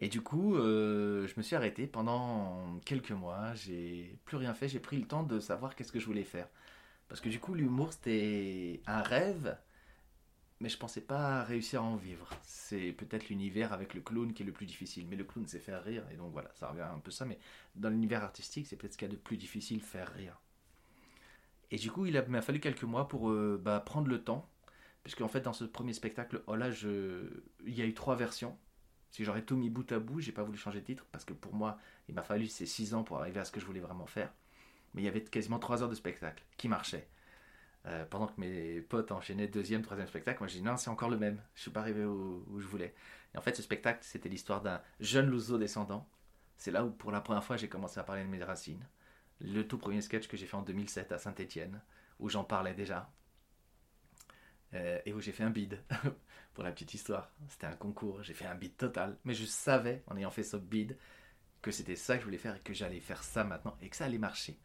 Et du coup, euh, je me suis arrêté pendant quelques mois. J'ai plus rien fait. J'ai pris le temps de savoir qu'est-ce que je voulais faire. Parce que du coup, l'humour, c'était un rêve, mais je pensais pas réussir à en vivre. C'est peut-être l'univers avec le clown qui est le plus difficile. Mais le clown, c'est faire rire. Et donc voilà, ça revient un peu ça. Mais dans l'univers artistique, c'est peut-être ce qu'il y a de plus difficile, faire rire. Et du coup, il m'a fallu quelques mois pour euh, bah, prendre le temps. Puisque en fait, dans ce premier spectacle, oh là, il y a eu trois versions. Si j'aurais tout mis bout à bout, j'ai pas voulu changer de titre. Parce que pour moi, il m'a fallu ces six ans pour arriver à ce que je voulais vraiment faire. Mais il y avait quasiment trois heures de spectacle qui marchaient. Euh, pendant que mes potes enchaînaient deuxième, troisième spectacle, moi j'ai dit non, c'est encore le même. Je suis pas arrivé où, où je voulais. Et en fait, ce spectacle, c'était l'histoire d'un jeune Louzo descendant. C'est là où, pour la première fois, j'ai commencé à parler de mes racines le tout premier sketch que j'ai fait en 2007 à Saint-Étienne, où j'en parlais déjà, euh, et où j'ai fait un bid, *laughs* pour la petite histoire. C'était un concours, j'ai fait un bid total, mais je savais, en ayant fait ce bid, que c'était ça que je voulais faire et que j'allais faire ça maintenant, et que ça allait marcher.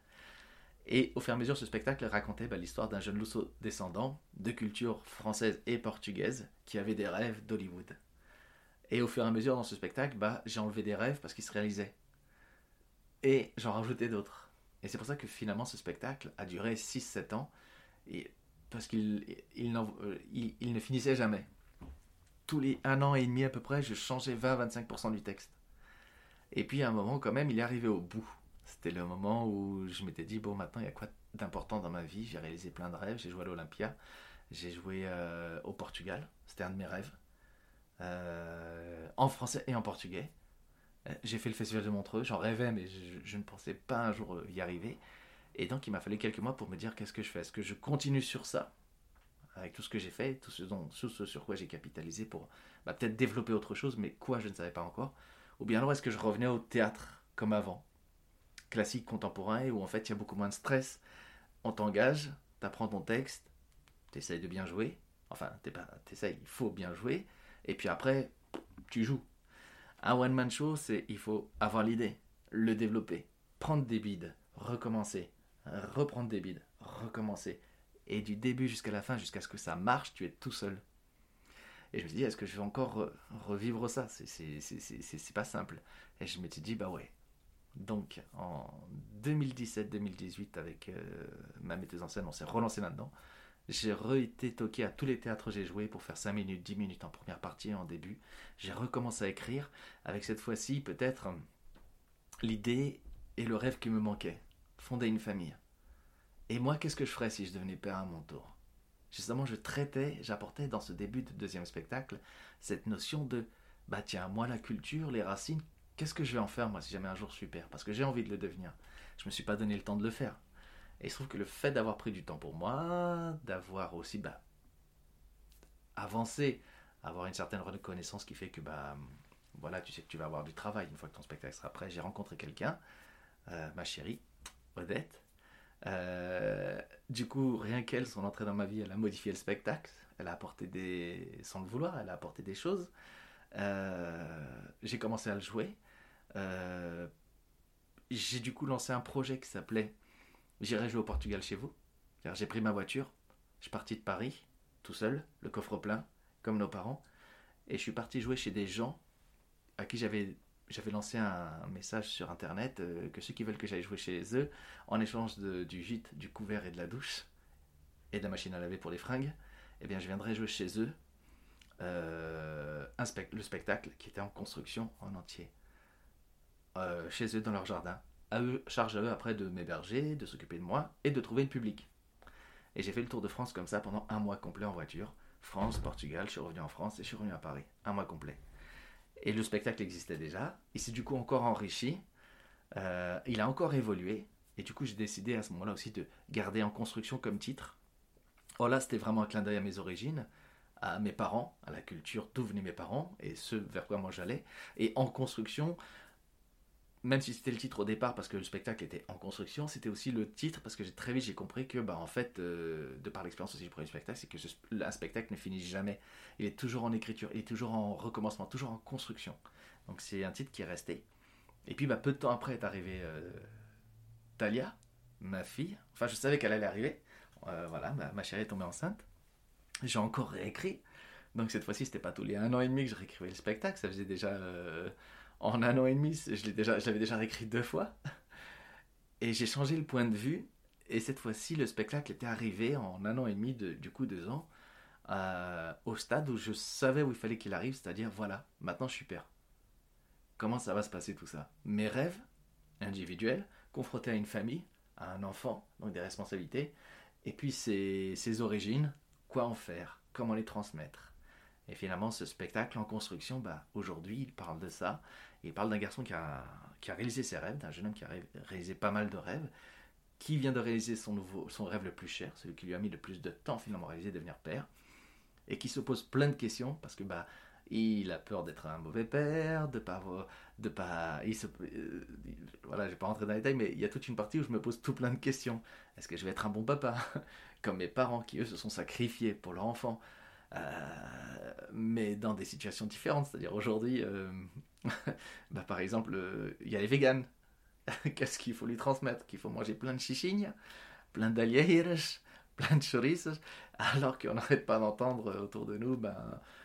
Et au fur et à mesure, ce spectacle racontait bah, l'histoire d'un jeune Lousseau descendant de culture française et portugaise qui avait des rêves d'Hollywood. Et au fur et à mesure, dans ce spectacle, bah, j'ai enlevé des rêves parce qu'ils se réalisaient. Et j'en rajoutais d'autres. Et c'est pour ça que finalement ce spectacle a duré 6-7 ans, et, parce qu'il euh, ne finissait jamais. Tous les un an et demi à peu près, je changeais 20-25% du texte. Et puis à un moment quand même, il est arrivé au bout. C'était le moment où je m'étais dit, bon maintenant il y a quoi d'important dans ma vie? J'ai réalisé plein de rêves, j'ai joué à l'Olympia, j'ai joué euh, au Portugal, c'était un de mes rêves, euh, en français et en portugais. J'ai fait le festival de Montreux, j'en rêvais, mais je, ne pensais pas un jour y arriver. Et donc, il m'a fallu quelques mois pour me dire qu'est-ce que je fais. Est-ce que je continue sur ça, avec tout ce que j'ai fait, tout ce, dont, tout ce sur quoi j'ai capitalisé pour bah, peut-être développer autre chose, mais quoi, je ne savais pas encore. Ou bien alors, est-ce que je revenais au théâtre comme avant Classique, contemporain, où en fait, il y a beaucoup moins de stress. On t'engage, t'apprends ton texte, t'essayes de bien jouer. Enfin, t'essayes, il faut bien jouer. Et puis après, tu joues. Un one-man show, c'est il faut avoir l'idée, le développer, prendre des bides, recommencer, reprendre des bides, recommencer. Et du début jusqu'à la fin, jusqu'à ce que ça marche, tu es tout seul. Et je me suis dit, est-ce que je vais encore revivre ça? C'est pas simple. Et je me suis dit, bah ouais. Donc en 2017-2018, avec euh, ma metteuse en scène, on s'est relancé là-dedans. J'ai re-été toqué à tous les théâtres j'ai joué pour faire 5 minutes, 10 minutes en première partie, en début. J'ai recommencé à écrire avec cette fois-ci peut-être l'idée et le rêve qui me manquait. Fonder une famille. Et moi, qu'est-ce que je ferais si je devenais père à mon tour? Justement, je traitais, j'apportais dans ce début de deuxième spectacle cette notion de bah tiens, moi la culture, les racines, qu'est-ce que je vais en faire moi si jamais un jour je suis père? Parce que j'ai envie de le devenir. Je me suis pas donné le temps de le faire. Et il se trouve que le fait d'avoir pris du temps pour moi, d'avoir aussi bah, avancé, avoir une certaine reconnaissance qui fait que bah, voilà, tu sais que tu vas avoir du travail une fois que ton spectacle sera prêt. J'ai rencontré quelqu'un, euh, ma chérie, Odette. Euh, du coup, rien qu'elle, son entrée dans ma vie, elle a modifié le spectacle. Elle a apporté des, sans le vouloir, elle a apporté des choses. Euh, j'ai commencé à le jouer. j'ai du coup lancé un projet qui s'appelait J'irai jouer au Portugal chez vous. J'ai pris ma voiture, je suis parti de Paris, tout seul, le coffre plein, comme nos parents, et je suis parti jouer chez des gens à qui j'avais j'avais lancé un message sur internet euh, que ceux qui veulent que j'aille jouer chez eux, en échange du gîte, du couvert et de la douche, et de la machine à laver pour les fringues, eh bien je viendrai jouer chez eux euh, le spectacle qui était en construction en entier. Euh, chez eux dans leur jardin, à eux, charge à eux après de m'héberger, de s'occuper de moi et de trouver le public. Et j'ai fait le tour de France comme ça pendant un mois complet en voiture. France, Portugal, je suis revenu en France et je suis revenu à Paris. Un mois complet. Et le spectacle existait déjà. Il s'est du coup encore enrichi. Euh, il a encore évolué. Et du coup, j'ai décidé à ce moment-là aussi de garder en construction comme titre. Oh là, c'était vraiment un clin d'œil à mes origines, à mes parents, à la culture d'où venaient mes parents et ce vers quoi moi j'allais. Et en construction, même si c'était le titre au départ parce que le spectacle était en construction, c'était aussi le titre parce que très vite j'ai compris que bah en fait euh, de par l'expérience aussi du premier spectacle, c'est que ce, spectacle ne finit jamais. Il est toujours en écriture, il est toujours en recommencement, toujours en construction. Donc c'est un titre qui est resté. Et puis bah peu de temps après est arrivé euh, Talia, ma fille. Enfin je savais qu'elle allait arriver. Euh, voilà, ma, chérie est tombée enceinte. J'ai encore réécrit. Donc cette fois-ci c'était pas tous les un an et demi que je réécrivais le spectacle, ça faisait déjà en un an et demi, je l'avais déjà réécrit deux fois. Et j'ai changé le point de vue. Et cette fois-ci, le spectacle était arrivé en un an et demi, de, du coup deux ans, euh, au stade où je savais où il fallait qu'il arrive, c'est-à-dire voilà, maintenant je suis père. Comment ça va se passer tout ça? Mes rêves individuels, confrontés à une famille, à un enfant, donc des responsabilités, et puis ses, ses origines, quoi en faire, comment les transmettre? Et finalement, ce spectacle en construction, bah, aujourd'hui, il parle de ça. Il parle d'un garçon qui a, réalisé ses rêves, d'un jeune homme qui a réalisé pas mal de rêves, qui vient de réaliser son, rêve le plus cher, celui qui lui a mis le plus de temps finalement à réaliser, devenir père, et qui se pose plein de questions parce que bah, il a peur d'être un mauvais père, de pas de pas il se, euh, voilà, je vais pas rentrer dans les détails mais il y a toute une partie où je me pose tout plein de questions. Est-ce que je vais être un bon papa? *laughs* Comme mes parents qui eux se sont sacrifiés pour leur enfant mais dans des situations différentes. C'est-à-dire aujourd'hui, euh, *laughs* bah, par exemple, euh, il y a les véganes. *laughs* Qu'est-ce qu'il faut lui transmettre? Qu'il faut manger plein de chichignes, plein d'allières, *laughs* plein de chorizos, alors qu'on n'arrête pas d'entendre autour de nous, ben,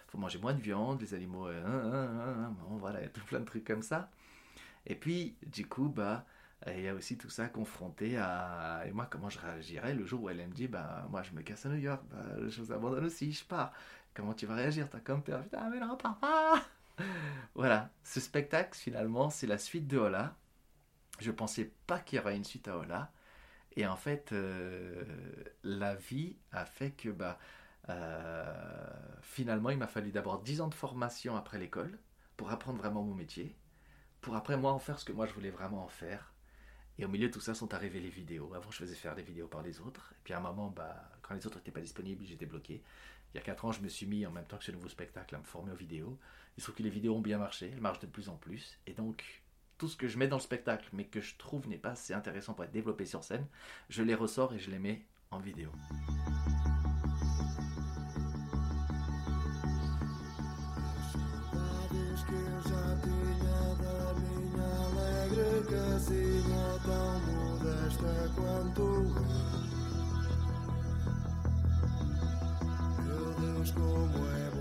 faut manger moins de viande, les animaux, bon, voilà, il y a tout plein de trucs comme ça. Et puis, du coup, bah, il y a aussi tout ça confronté à. Et moi, comment je réagirais le jour où elle me dit Bah, moi, je me casse à New York, je vous abandonne aussi, je pars. Comment tu vas réagir T'as comme peur Ah, mais non, papa *laughs* Voilà, ce spectacle, finalement, c'est la suite de Ola. Je pensais pas qu'il y aurait une suite à Ola. Et en fait, euh, la vie a fait que, bah, euh, finalement, il m'a fallu d'abord 10 ans de formation après l'école pour apprendre vraiment mon métier, pour après moi en faire ce que moi je voulais vraiment en faire. Et au milieu de tout ça sont arrivées les vidéos. Avant, je faisais faire des vidéos par les autres. Et puis à un moment, bah, quand les autres n'étaient pas disponibles, j'étais bloqué. Il y a 4 ans, je me suis mis en même temps que ce nouveau spectacle à me former aux vidéos. Il se trouve que les vidéos ont bien marché, elles marchent de plus en plus. Et donc, tout ce que je mets dans le spectacle, mais que je trouve n'est pas assez intéressant pour être développé sur scène, je les ressors et je les mets en vidéo.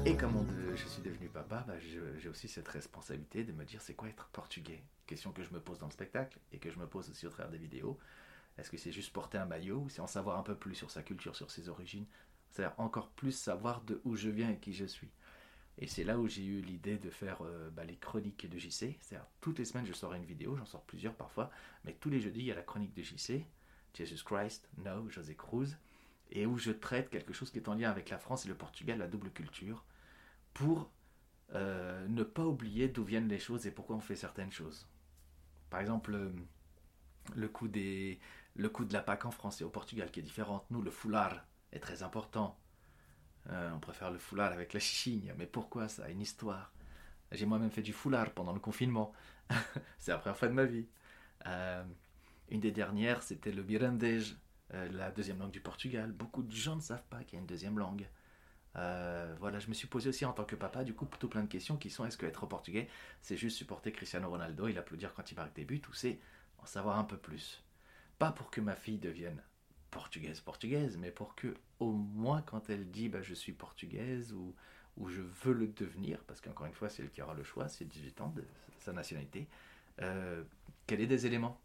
Et comme je suis devenu papa, bah, j'ai aussi cette responsabilité de me dire c'est quoi être portugais? Question que je me pose dans le spectacle et que je me pose aussi au travers des vidéos. Est-ce que c'est juste porter un maillot ou c'est en savoir un peu plus sur sa culture, sur ses origines? C'est-à-dire encore plus savoir de où je viens et qui je suis. Et c'est là où j'ai eu l'idée de faire euh, bah, les chroniques de JC. C'est-à-dire, toutes les semaines, je sors une vidéo, j'en sors plusieurs parfois, mais tous les jeudis, il y a la chronique de JC, Jesus Christ, No, José Cruz, et où je traite quelque chose qui est en lien avec la France et le Portugal, la double culture, pour euh, ne pas oublier d'où viennent les choses et pourquoi on fait certaines choses. Par exemple, euh, le coup, des, le coup de la Pâque en France et au Portugal qui est différent. Nous, le foulard est très important. Euh, on préfère le foulard avec la chichigne. Mais pourquoi ça? A une histoire. J'ai moi-même fait du foulard pendant le confinement. *laughs* c'est la première fois de ma vie. Euh, une des dernières, c'était le mirandês, euh, la deuxième langue du Portugal. Beaucoup de gens ne savent pas qu'il y a une deuxième langue. voilà, je me suis posé aussi en tant que papa, du coup, plutôt plein de questions qui sont est-ce que être portugais, c'est juste supporter Cristiano Ronaldo et l'applaudir quand il marque des buts, ou c'est en savoir un peu plus? Pas pour que ma fille devienne portugaise, portugaise, mais pour que au moins quand elle dit bah, je suis portugaise ou, ou je veux le devenir, parce qu'encore une fois c'est elle qui aura le choix, c'est 18 ans de sa nationalité, euh, qu'elle ait des éléments.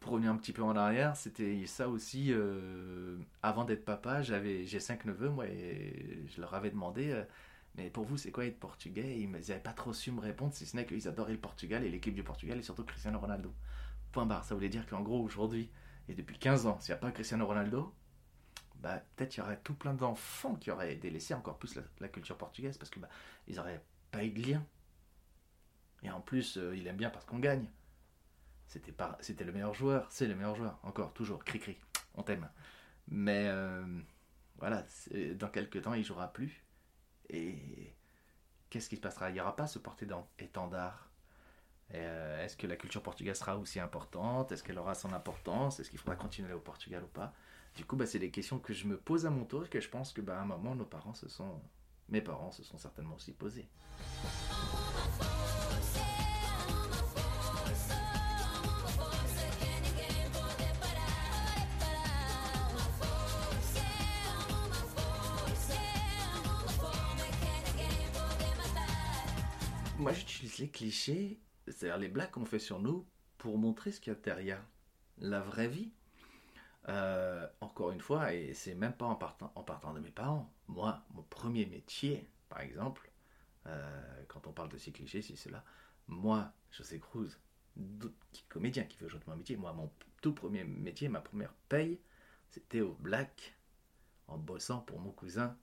Pour revenir un petit peu en arrière, c'était ça aussi, euh, avant d'être papa, j'avais, j'ai cinq neveux, moi, et je leur avais demandé, euh, mais pour vous c'est quoi être portugais? Ils n'avaient pas trop su me répondre, si ce n'est qu'ils adoraient le Portugal et l'équipe du Portugal, et surtout Cristiano Ronaldo. Point barre, ça voulait dire qu'en gros aujourd'hui, et depuis 15 ans, s'il n'y a pas Cristiano Ronaldo, bah, peut-être qu'il y aurait tout plein d'enfants qui auraient délaissé encore plus la, culture portugaise parce que bah, ils n'auraient pas eu de lien. Et en plus, euh, il aime bien parce qu'on gagne. C'était c'était le meilleur joueur, c'est le meilleur joueur, encore, toujours, cri cri, on t'aime. Mais euh, voilà, dans quelques temps, il jouera plus. Et qu'est-ce qui se passera? Il n'y aura pas ce porté étendard Euh, est-ce que la culture portugaise sera aussi importante? Est-ce qu'elle aura son importance? Est-ce qu'il faudra continuer au Portugal ou pas? Du coup, bah, c'est des questions que je me pose à mon tour et que je pense que bah, à un moment, nos parents se sont, mes parents se sont certainement aussi posés. Moi, j'utilise les clichés, c'est-à-dire les blagues qu'on fait sur nous, pour montrer ce qu'il y a derrière la vraie vie. Euh, encore une fois, et c'est même pas en partant, de mes parents. Moi, mon premier métier, par exemple, euh, quand on parle de ces clichés, c'est cela. Moi, José Cruz, qui est comédien, qui veut jouer de mon métier, moi, mon tout premier métier, ma première paye, c'était au Black, en bossant pour mon cousin,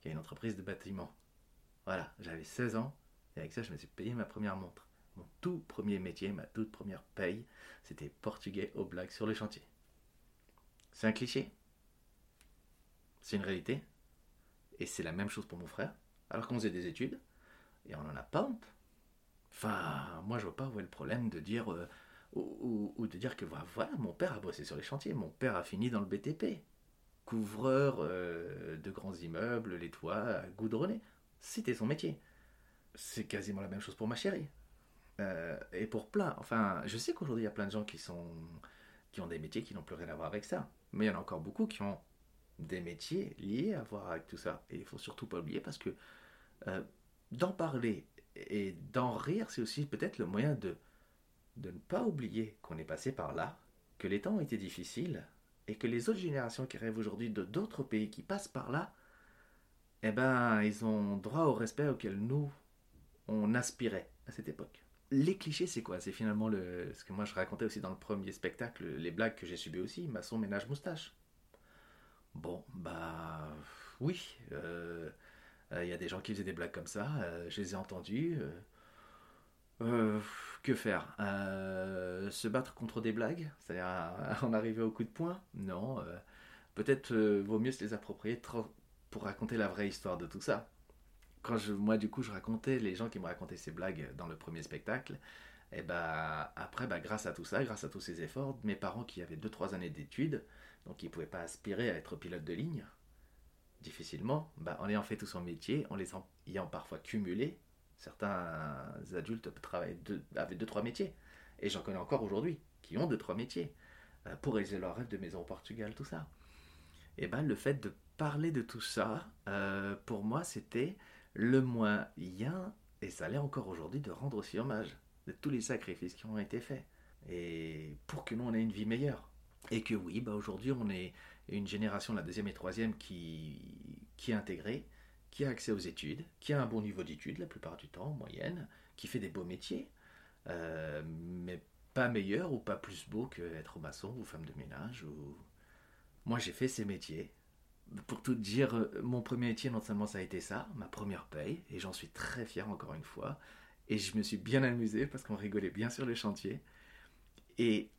qui a une entreprise de bâtiment. Voilà, j'avais 16 ans, et avec ça, je me suis payé ma première montre. Mon tout premier métier, ma toute première paye, c'était portugais au Black sur le chantier. C'est un cliché. C'est une réalité. Et c'est la même chose pour mon frère. Alors qu'on faisait des études, et on n'en a pas honte. Enfin, moi je vois pas où est le problème de dire euh, ou, de dire que voilà, mon père a bossé sur les chantiers, mon père a fini dans le BTP, couvreur euh, de grands immeubles, les toits goudronnés. C'était son métier. C'est quasiment la même chose pour ma chérie. Euh, et pour plein. Enfin, je sais qu'aujourd'hui il y a plein de gens qui sont qui ont des métiers qui n'ont plus rien à voir avec ça. Mais il y en a encore beaucoup qui ont des métiers liés à voir avec tout ça. Et il faut surtout pas oublier parce que euh, d'en parler et d'en rire, c'est aussi peut-être le moyen de, de ne pas oublier qu'on est passé par là, que les temps ont été difficiles et que les autres générations qui rêvent aujourd'hui de d'autres pays qui passent par là, eh ben, ils ont droit au respect auquel nous, on aspirait à cette époque les clichés, c'est quoi? C'est finalement le, ce que moi je racontais aussi dans le premier spectacle, les blagues que j'ai subies aussi, maçon, ménage, moustache. Bon, bah oui, il euh, euh, y a des gens qui faisaient des blagues comme ça, euh, je les ai entendues. que faire? Se battre contre des blagues C'est-à-dire *laughs* en arriver au coup de poing? Non. Peut-être vaut mieux se les approprier pour raconter la vraie histoire de tout ça moi, du coup, je racontais, les gens qui me racontaient ces blagues dans le premier spectacle, et eh bah, après, bah, grâce à tout ça, grâce à tous ces efforts, mes parents qui avaient 2-3 années d'études, donc qui ne pouvaient pas aspirer à être pilote de ligne, difficilement, bah, en ayant fait tout son métier, en les ayant parfois cumulé, certains adultes travaillaient avaient 2-3 métiers, et j'en connais encore aujourd'hui, qui ont 2-3 métiers, euh, pour réaliser leur rêve de maison au Portugal, tout ça. Et ben le fait de parler de tout ça, euh, pour moi, c'était le moyen, et ça l'est encore aujourd'hui, de rendre aussi hommage de tous les sacrifices qui ont été faits. Et pour que nous, on ait une vie meilleure. Et que oui, bah aujourd'hui, on est une génération, la deuxième et troisième, qui, qui est intégrée, qui a accès aux études, qui a un bon niveau d'études la plupart du temps, en moyenne, qui fait des beaux métiers, euh, mais pas meilleur ou pas plus beau qu'être maçon ou femme de ménage. Ou... Moi, j'ai fait ces métiers pour tout dire, euh, mon premier métier, non seulement ça a été ça, ma première paye, et j'en suis très fier encore une fois. Et je me suis bien amusé parce qu'on rigolait bien sur le chantier. Et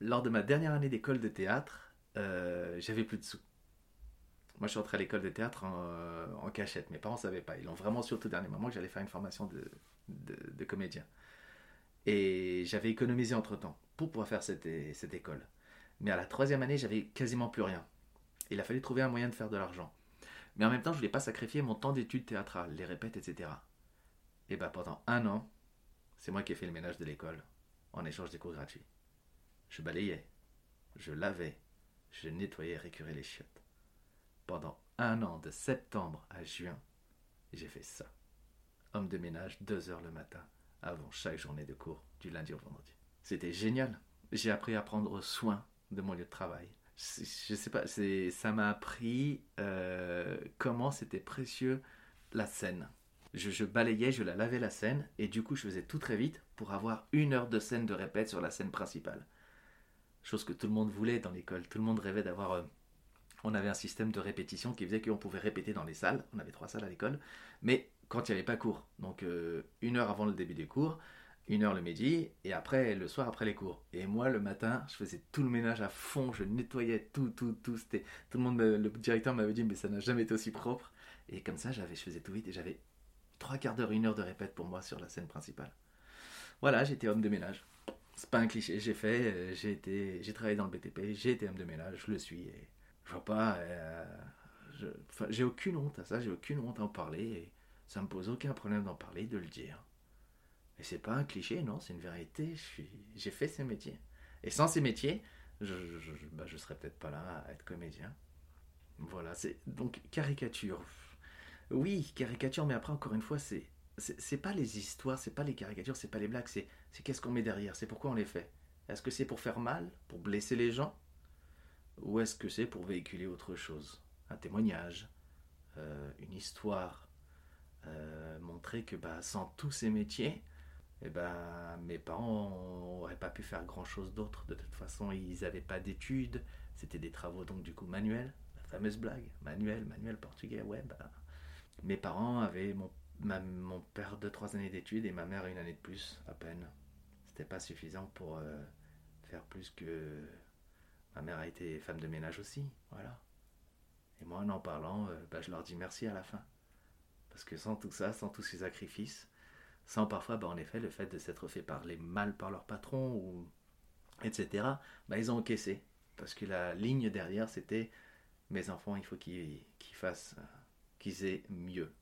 lors de ma dernière année d'école de théâtre, euh, j'avais plus de sous. Moi, je suis entré à l'école de théâtre en, euh, cachette. Mes parents ne savaient pas. Ils l'ont vraiment su au tout dernier moment que j'allais faire une formation de, comédien. Et j'avais économisé entre-temps pour pouvoir faire cette école. Mais à la troisième année, j'avais quasiment plus rien. Il a fallu trouver un moyen de faire de l'argent. Mais en même temps, je voulais pas sacrifier mon temps d'études théâtrales, les répètes, etc. Et bien pendant un an, c'est moi qui ai fait le ménage de l'école, en échange des cours gratuits. Je balayais, je lavais, je nettoyais et récurais les chiottes. Pendant un an, de septembre à juin, j'ai fait ça. Homme de ménage, deux heures le matin, avant chaque journée de cours, du lundi au vendredi. C'était génial. J'ai appris à prendre soin de mon lieu de travail, je sais pas, ça m'a appris euh, comment c'était précieux la scène. Je, balayais, je la lavais la scène, et du coup je faisais tout très vite pour avoir une heure de scène de répète sur la scène principale. Chose que tout le monde voulait dans l'école, tout le monde rêvait d'avoir... Euh, on avait un système de répétition qui faisait qu'on pouvait répéter dans les salles, on avait trois salles à l'école, mais quand il n'y avait pas cours. Donc euh, une heure avant le début des cours, une heure le midi, et après le soir après les cours. Et moi le matin, je faisais tout le ménage à fond, je nettoyais tout, tout, tout. C'était tout le monde, le directeur m'avait dit mais ça n'a jamais été aussi propre. Et comme ça, j'avais, je faisais tout vite et j'avais trois quarts d'heure, une heure de répète pour moi sur la scène principale. voilà, j'étais homme de ménage. C'est pas un cliché, j'ai fait, euh, j'ai été, j'ai travaillé dans le BTP, j'ai été homme de ménage, je le suis. Je vois pas, euh, j'ai aucune honte à ça, j'ai aucune honte à en parler. Et ça me pose aucun problème d'en parler, de le dire. Et c'est pas un cliché, non, c'est une vérité. J'ai fait ces métiers. Et sans ces métiers, je, bah, je serais peut-être pas là à être comédien. Voilà, donc caricature. Oui, caricature, mais après, encore une fois, c'est c'est pas les histoires, c'est pas les caricatures, c'est pas les blagues, c'est qu'est-ce qu'on met derrière, c'est pourquoi on les fait. Est-ce que c'est pour faire mal, pour blesser les gens Ou est-ce que c'est pour véhiculer autre chose? Un témoignage, euh, une histoire, euh, montrer que bah, sans tous ces métiers, eh ben, mes parents n'auraient pas pu faire grand-chose d'autre. De toute façon, ils n'avaient pas d'études, c'était des travaux donc du coup manuels, la fameuse blague, manuel, manuel portugais, ouais, bah, mes parents avaient mon, père deux trois années d'études et ma mère une année de plus à peine. C'était pas suffisant pour euh, faire plus que ma mère a été femme de ménage aussi, voilà. Et moi, en en parlant, euh, bah, je leur dis merci à la fin. Parce que sans tout ça, sans tous ces sacrifices, sans parfois, bah, en effet, le fait de s'être fait parler mal par leur patron, ou etc., bah, ils ont encaissé. Parce que la ligne derrière, c'était mes enfants, il faut qu'ils fassent, qu'ils aient mieux.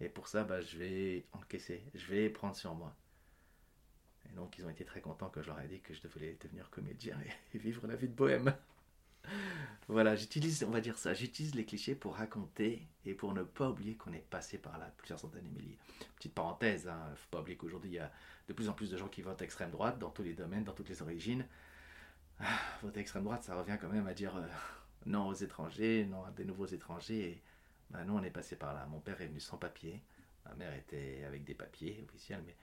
Et pour ça, bah, je vais encaisser, je vais prendre sur moi. Et donc, ils ont été très contents que je leur ai dit que je devais devenir comédien et vivre la vie de bohème voilà, j'utilise, on va dire ça, j'utilise les clichés pour raconter et pour ne pas oublier qu'on est passé par là plusieurs centaines de milliers. Petite parenthèse, hein, faut pas oublier qu'aujourd'hui il y a de plus en plus de gens qui votent extrême droite dans tous les domaines, dans toutes les origines. Ah, voter extrême droite, ça revient quand même à dire euh, non aux étrangers, non à des nouveaux étrangers. Et, bah, nous, on est passé par là. Mon père est venu sans papier, ma mère était avec des papiers officiels, mais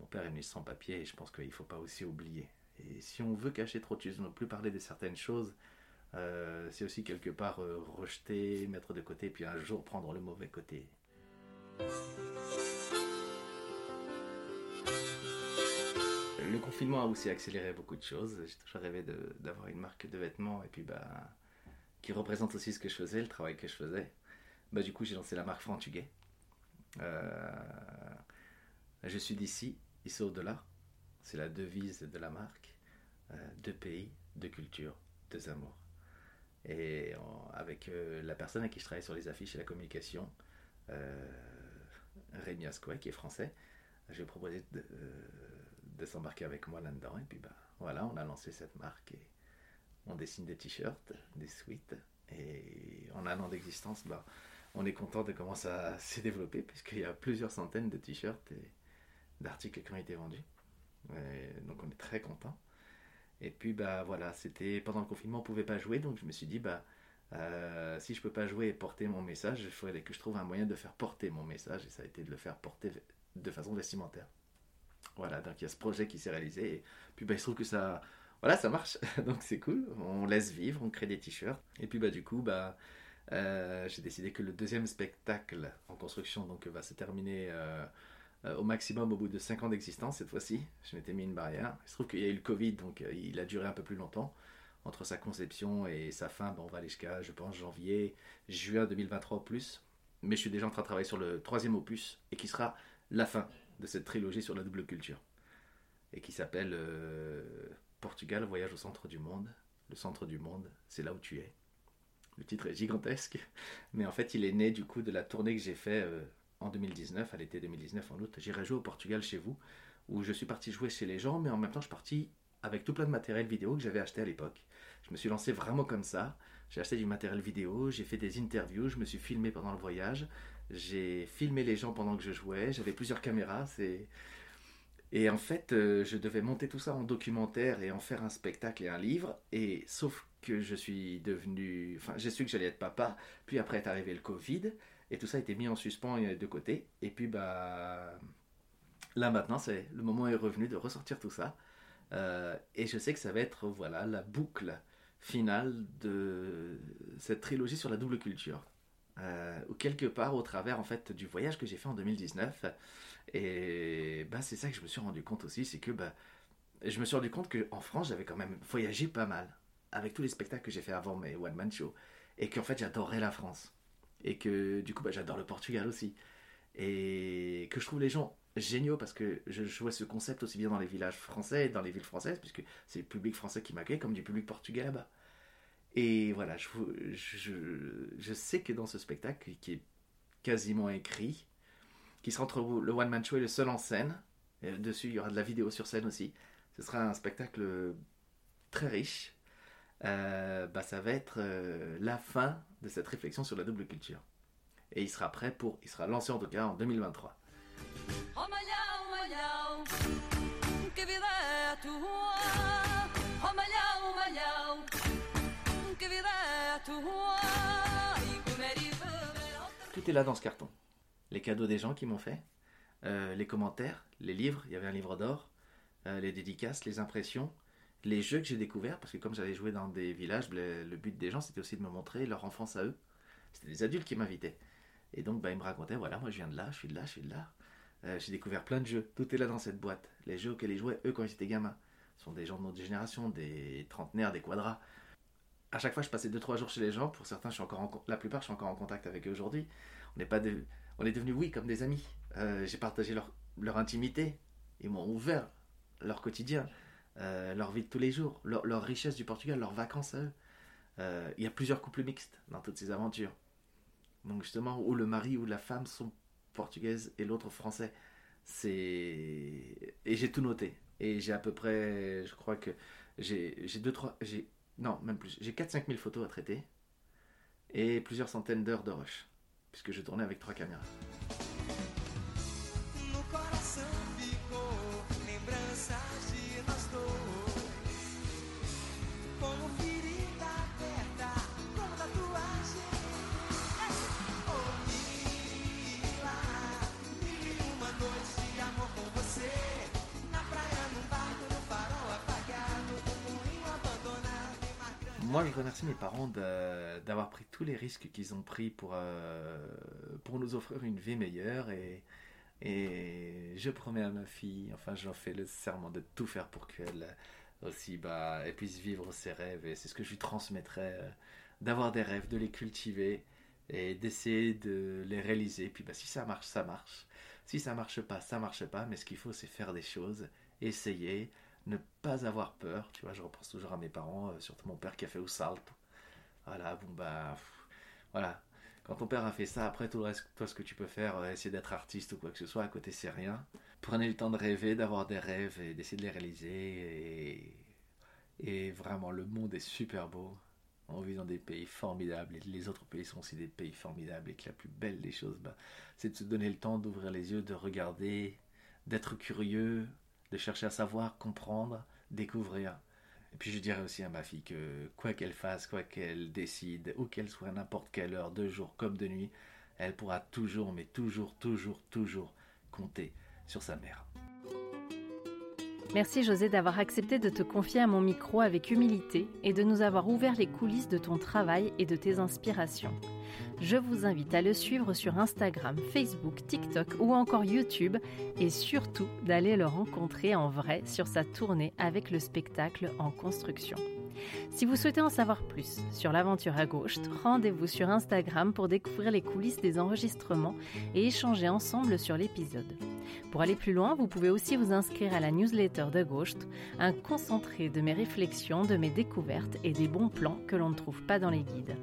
mon père est venu sans papier et je pense qu'il ne faut pas aussi oublier. Et si on veut cacher trop de choses, ne plus parler de certaines choses, euh, c'est aussi quelque part euh, rejeter, mettre de côté, puis un jour prendre le mauvais côté. Le confinement a aussi accéléré beaucoup de choses. J'ai toujours rêvé d'avoir une marque de vêtements et puis bah, qui représente aussi ce que je faisais, le travail que je faisais. Bah, du coup, j'ai lancé la marque Frantuguet. Euh, je suis d'ici, ici au-delà. C'est la devise de la marque. deux pays, deux cultures, deux amours. Et avec euh, la personne avec qui je travaille sur les affiches et la communication, euh, Rémi Ascoy, qui est français, je lui ai proposé de, euh, s'embarquer avec moi là-dedans. Et puis bah, voilà, on a lancé cette marque et on dessine des t-shirts, des suites. Et en un an d'existence, bah, on est content de comment ça s'est développé, puisqu'il y a plusieurs centaines de t-shirts et d'articles qui ont été vendus. donc on est très content. Et puis, bah voilà, c'était pendant le confinement, on pouvait pas jouer, donc je me suis dit, bah, euh, si je peux pas jouer et porter mon message, il faudrait que je trouve un moyen de faire porter mon message, et ça a été de le faire porter de façon vestimentaire. Voilà, donc il y a ce projet qui s'est réalisé, et puis bah, il se trouve que ça, voilà, ça marche, *laughs* donc c'est cool, on laisse vivre, on crée des t-shirts, et puis bah du coup, bah, euh, j'ai décidé que le deuxième spectacle en construction donc va se terminer euh, euh, au maximum au bout de 5 ans d'existence cette fois-ci. Je m'étais mis une barrière. Il se trouve qu'il y a eu le Covid, donc euh, il a duré un peu plus longtemps. Entre sa conception et sa fin, bon, on va aller jusqu'à, je pense, janvier, juin 2023 au plus. Mais je suis déjà en train de travailler sur le troisième opus, et qui sera la fin de cette trilogie sur la double culture. Et qui s'appelle euh, Portugal, voyage au centre du monde. Le centre du monde, c'est là où tu es. Le titre est gigantesque, *laughs* mais en fait il est né du coup de la tournée que j'ai fait en 2019, à l'été 2019, en août, j'irai jouer au Portugal chez vous, où je suis parti jouer chez les gens, mais en même temps, je suis parti avec tout plein de matériel vidéo que j'avais acheté à l'époque. Je me suis lancé vraiment comme ça. J'ai acheté du matériel vidéo, j'ai fait des interviews, je me suis filmé pendant le voyage, j'ai filmé les gens pendant que je jouais, j'avais plusieurs caméras. Et en fait, euh, je devais monter tout ça en documentaire et en faire un spectacle et un livre. Et sauf que je suis devenu, enfin, j'ai su que j'allais être papa. Puis après est arrivé le Covid. Et tout ça a été mis en suspens de côté. Et puis, bah, là maintenant, c'est le moment est revenu de ressortir tout ça. Euh, et je sais que ça va être voilà la boucle finale de cette trilogie sur la double culture. Euh, ou quelque part au travers en fait du voyage que j'ai fait en 2019. Et bah, c'est ça que je me suis rendu compte aussi, c'est que bah, je me suis rendu compte qu'en France, j'avais quand même voyagé pas mal avec tous les spectacles que j'ai fait avant mes One Man Show. Et qu'en fait, j'adorais la France et que du coup bah, j'adore le Portugal aussi et que je trouve les gens géniaux parce que je jouais ce concept aussi bien dans les villages français et dans les villes françaises, puisque c'est le public français qui m'accueille comme du public portugais là-bas. Et voilà, je, je, je, sais que dans ce spectacle, qui est quasiment écrit, qui sera entre le One Man Show et le seul en scène, et dessus il y aura de la vidéo sur scène aussi, ce sera un spectacle très riche, euh, bah, ça va être euh, la fin de cette réflexion sur la double culture. Et il sera prêt pour, il sera lancé en tout cas en 2023. Tout est là dans ce carton. Les cadeaux des gens qui m'ont fait, euh, les commentaires, les livres, il y avait un livre d'or, euh, les dédicaces, les impressions, les jeux que j'ai découverts, parce que comme j'allais jouer dans des villages, le, but des gens c'était aussi de me montrer leur enfance à eux. C'était des adultes qui m'invitaient. Et donc bah, ils me racontaient, voilà, moi je viens de là, je suis de là, je suis de là. Euh, j'ai découvert plein de jeux, tout est là dans cette boîte. Les jeux auxquels ils jouaient, eux, quand ils étaient gamins. Ce sont des gens de notre génération, des trentenaires, des quadras. À chaque fois, je passais 2-3 jours chez les gens. Pour certains, je suis encore la plupart, je suis encore en contact avec eux aujourd'hui. On n'est pas on est devenus, oui, comme des amis. Euh, j'ai partagé leur, leur intimité. Ils m'ont ouvert leur quotidien, euh, leur vie de tous les jours, leur, richesse du Portugal, leurs vacances à eux. Euh, il y a plusieurs couples mixtes dans toutes ces aventures. Donc justement, où le mari ou la femme sont portugaises et l'autre français. C'est et j'ai tout noté. Et j'ai à peu près, je crois que j'ai deux trois, j'ai non même plus, j'ai 4-5 000 photos à traiter et plusieurs centaines d'heures de rush puisque je tournais avec trois caméras. Moi, je remercie mes parents d'avoir pris tous les risques qu'ils ont pris pour, euh, pour nous offrir une vie meilleure. Et, je promets à ma fille, enfin, j'en fais le serment de tout faire pour qu'elle aussi bah, puisse vivre ses rêves. Et c'est ce que je lui transmettrai euh, d'avoir des rêves, de les cultiver et d'essayer de les réaliser. Puis bah, si ça marche, ça marche. Si ça marche pas, ça marche pas. Mais ce qu'il faut, c'est faire des choses, essayer ne pas avoir peur. Tu vois, je repense toujours à mes parents, euh, surtout mon père qui a fait au salto. Voilà, bon bah, voilà. Quand ton père a fait ça, après tout le reste, toi ce que tu peux faire, euh, essayer d'être artiste ou quoi que ce soit, à côté c'est rien. Prenez le temps de rêver, d'avoir des rêves et d'essayer de les réaliser. Et, et vraiment, le monde est super beau. On vit dans des pays formidables et les autres pays sont aussi des pays formidables et que la plus belle des choses, bah, c'est de se donner le temps d'ouvrir les yeux, de regarder, d'être curieux, de chercher à savoir, comprendre, découvrir. Et puis je dirais aussi à ma fille que quoi qu'elle fasse, quoi qu'elle décide, ou qu'elle soit n'importe quelle heure, de jour comme de nuit, elle pourra toujours, mais toujours, toujours, toujours compter sur sa mère. Merci José d'avoir accepté de te confier à mon micro avec humilité et de nous avoir ouvert les coulisses de ton travail et de tes inspirations. Je vous invite à le suivre sur Instagram, Facebook, TikTok ou encore YouTube et surtout d'aller le rencontrer en vrai sur sa tournée avec le spectacle en construction. Si vous souhaitez en savoir plus sur l'aventure à gauche, rendez-vous sur Instagram pour découvrir les coulisses des enregistrements et échanger ensemble sur l'épisode. Pour aller plus loin, vous pouvez aussi vous inscrire à la newsletter de Ghost, un concentré de mes réflexions, de mes découvertes et des bons plans que l'on ne trouve pas dans les guides.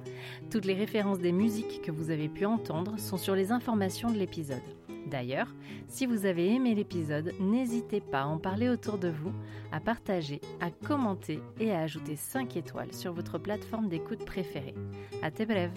Toutes les références des musiques que vous avez pu entendre sont sur les informations de l'épisode. D'ailleurs, si vous avez aimé l'épisode, n'hésitez pas à en parler autour de vous, à partager, à commenter et à ajouter 5 étoiles sur votre plateforme d'écoute préférée. À tes brèves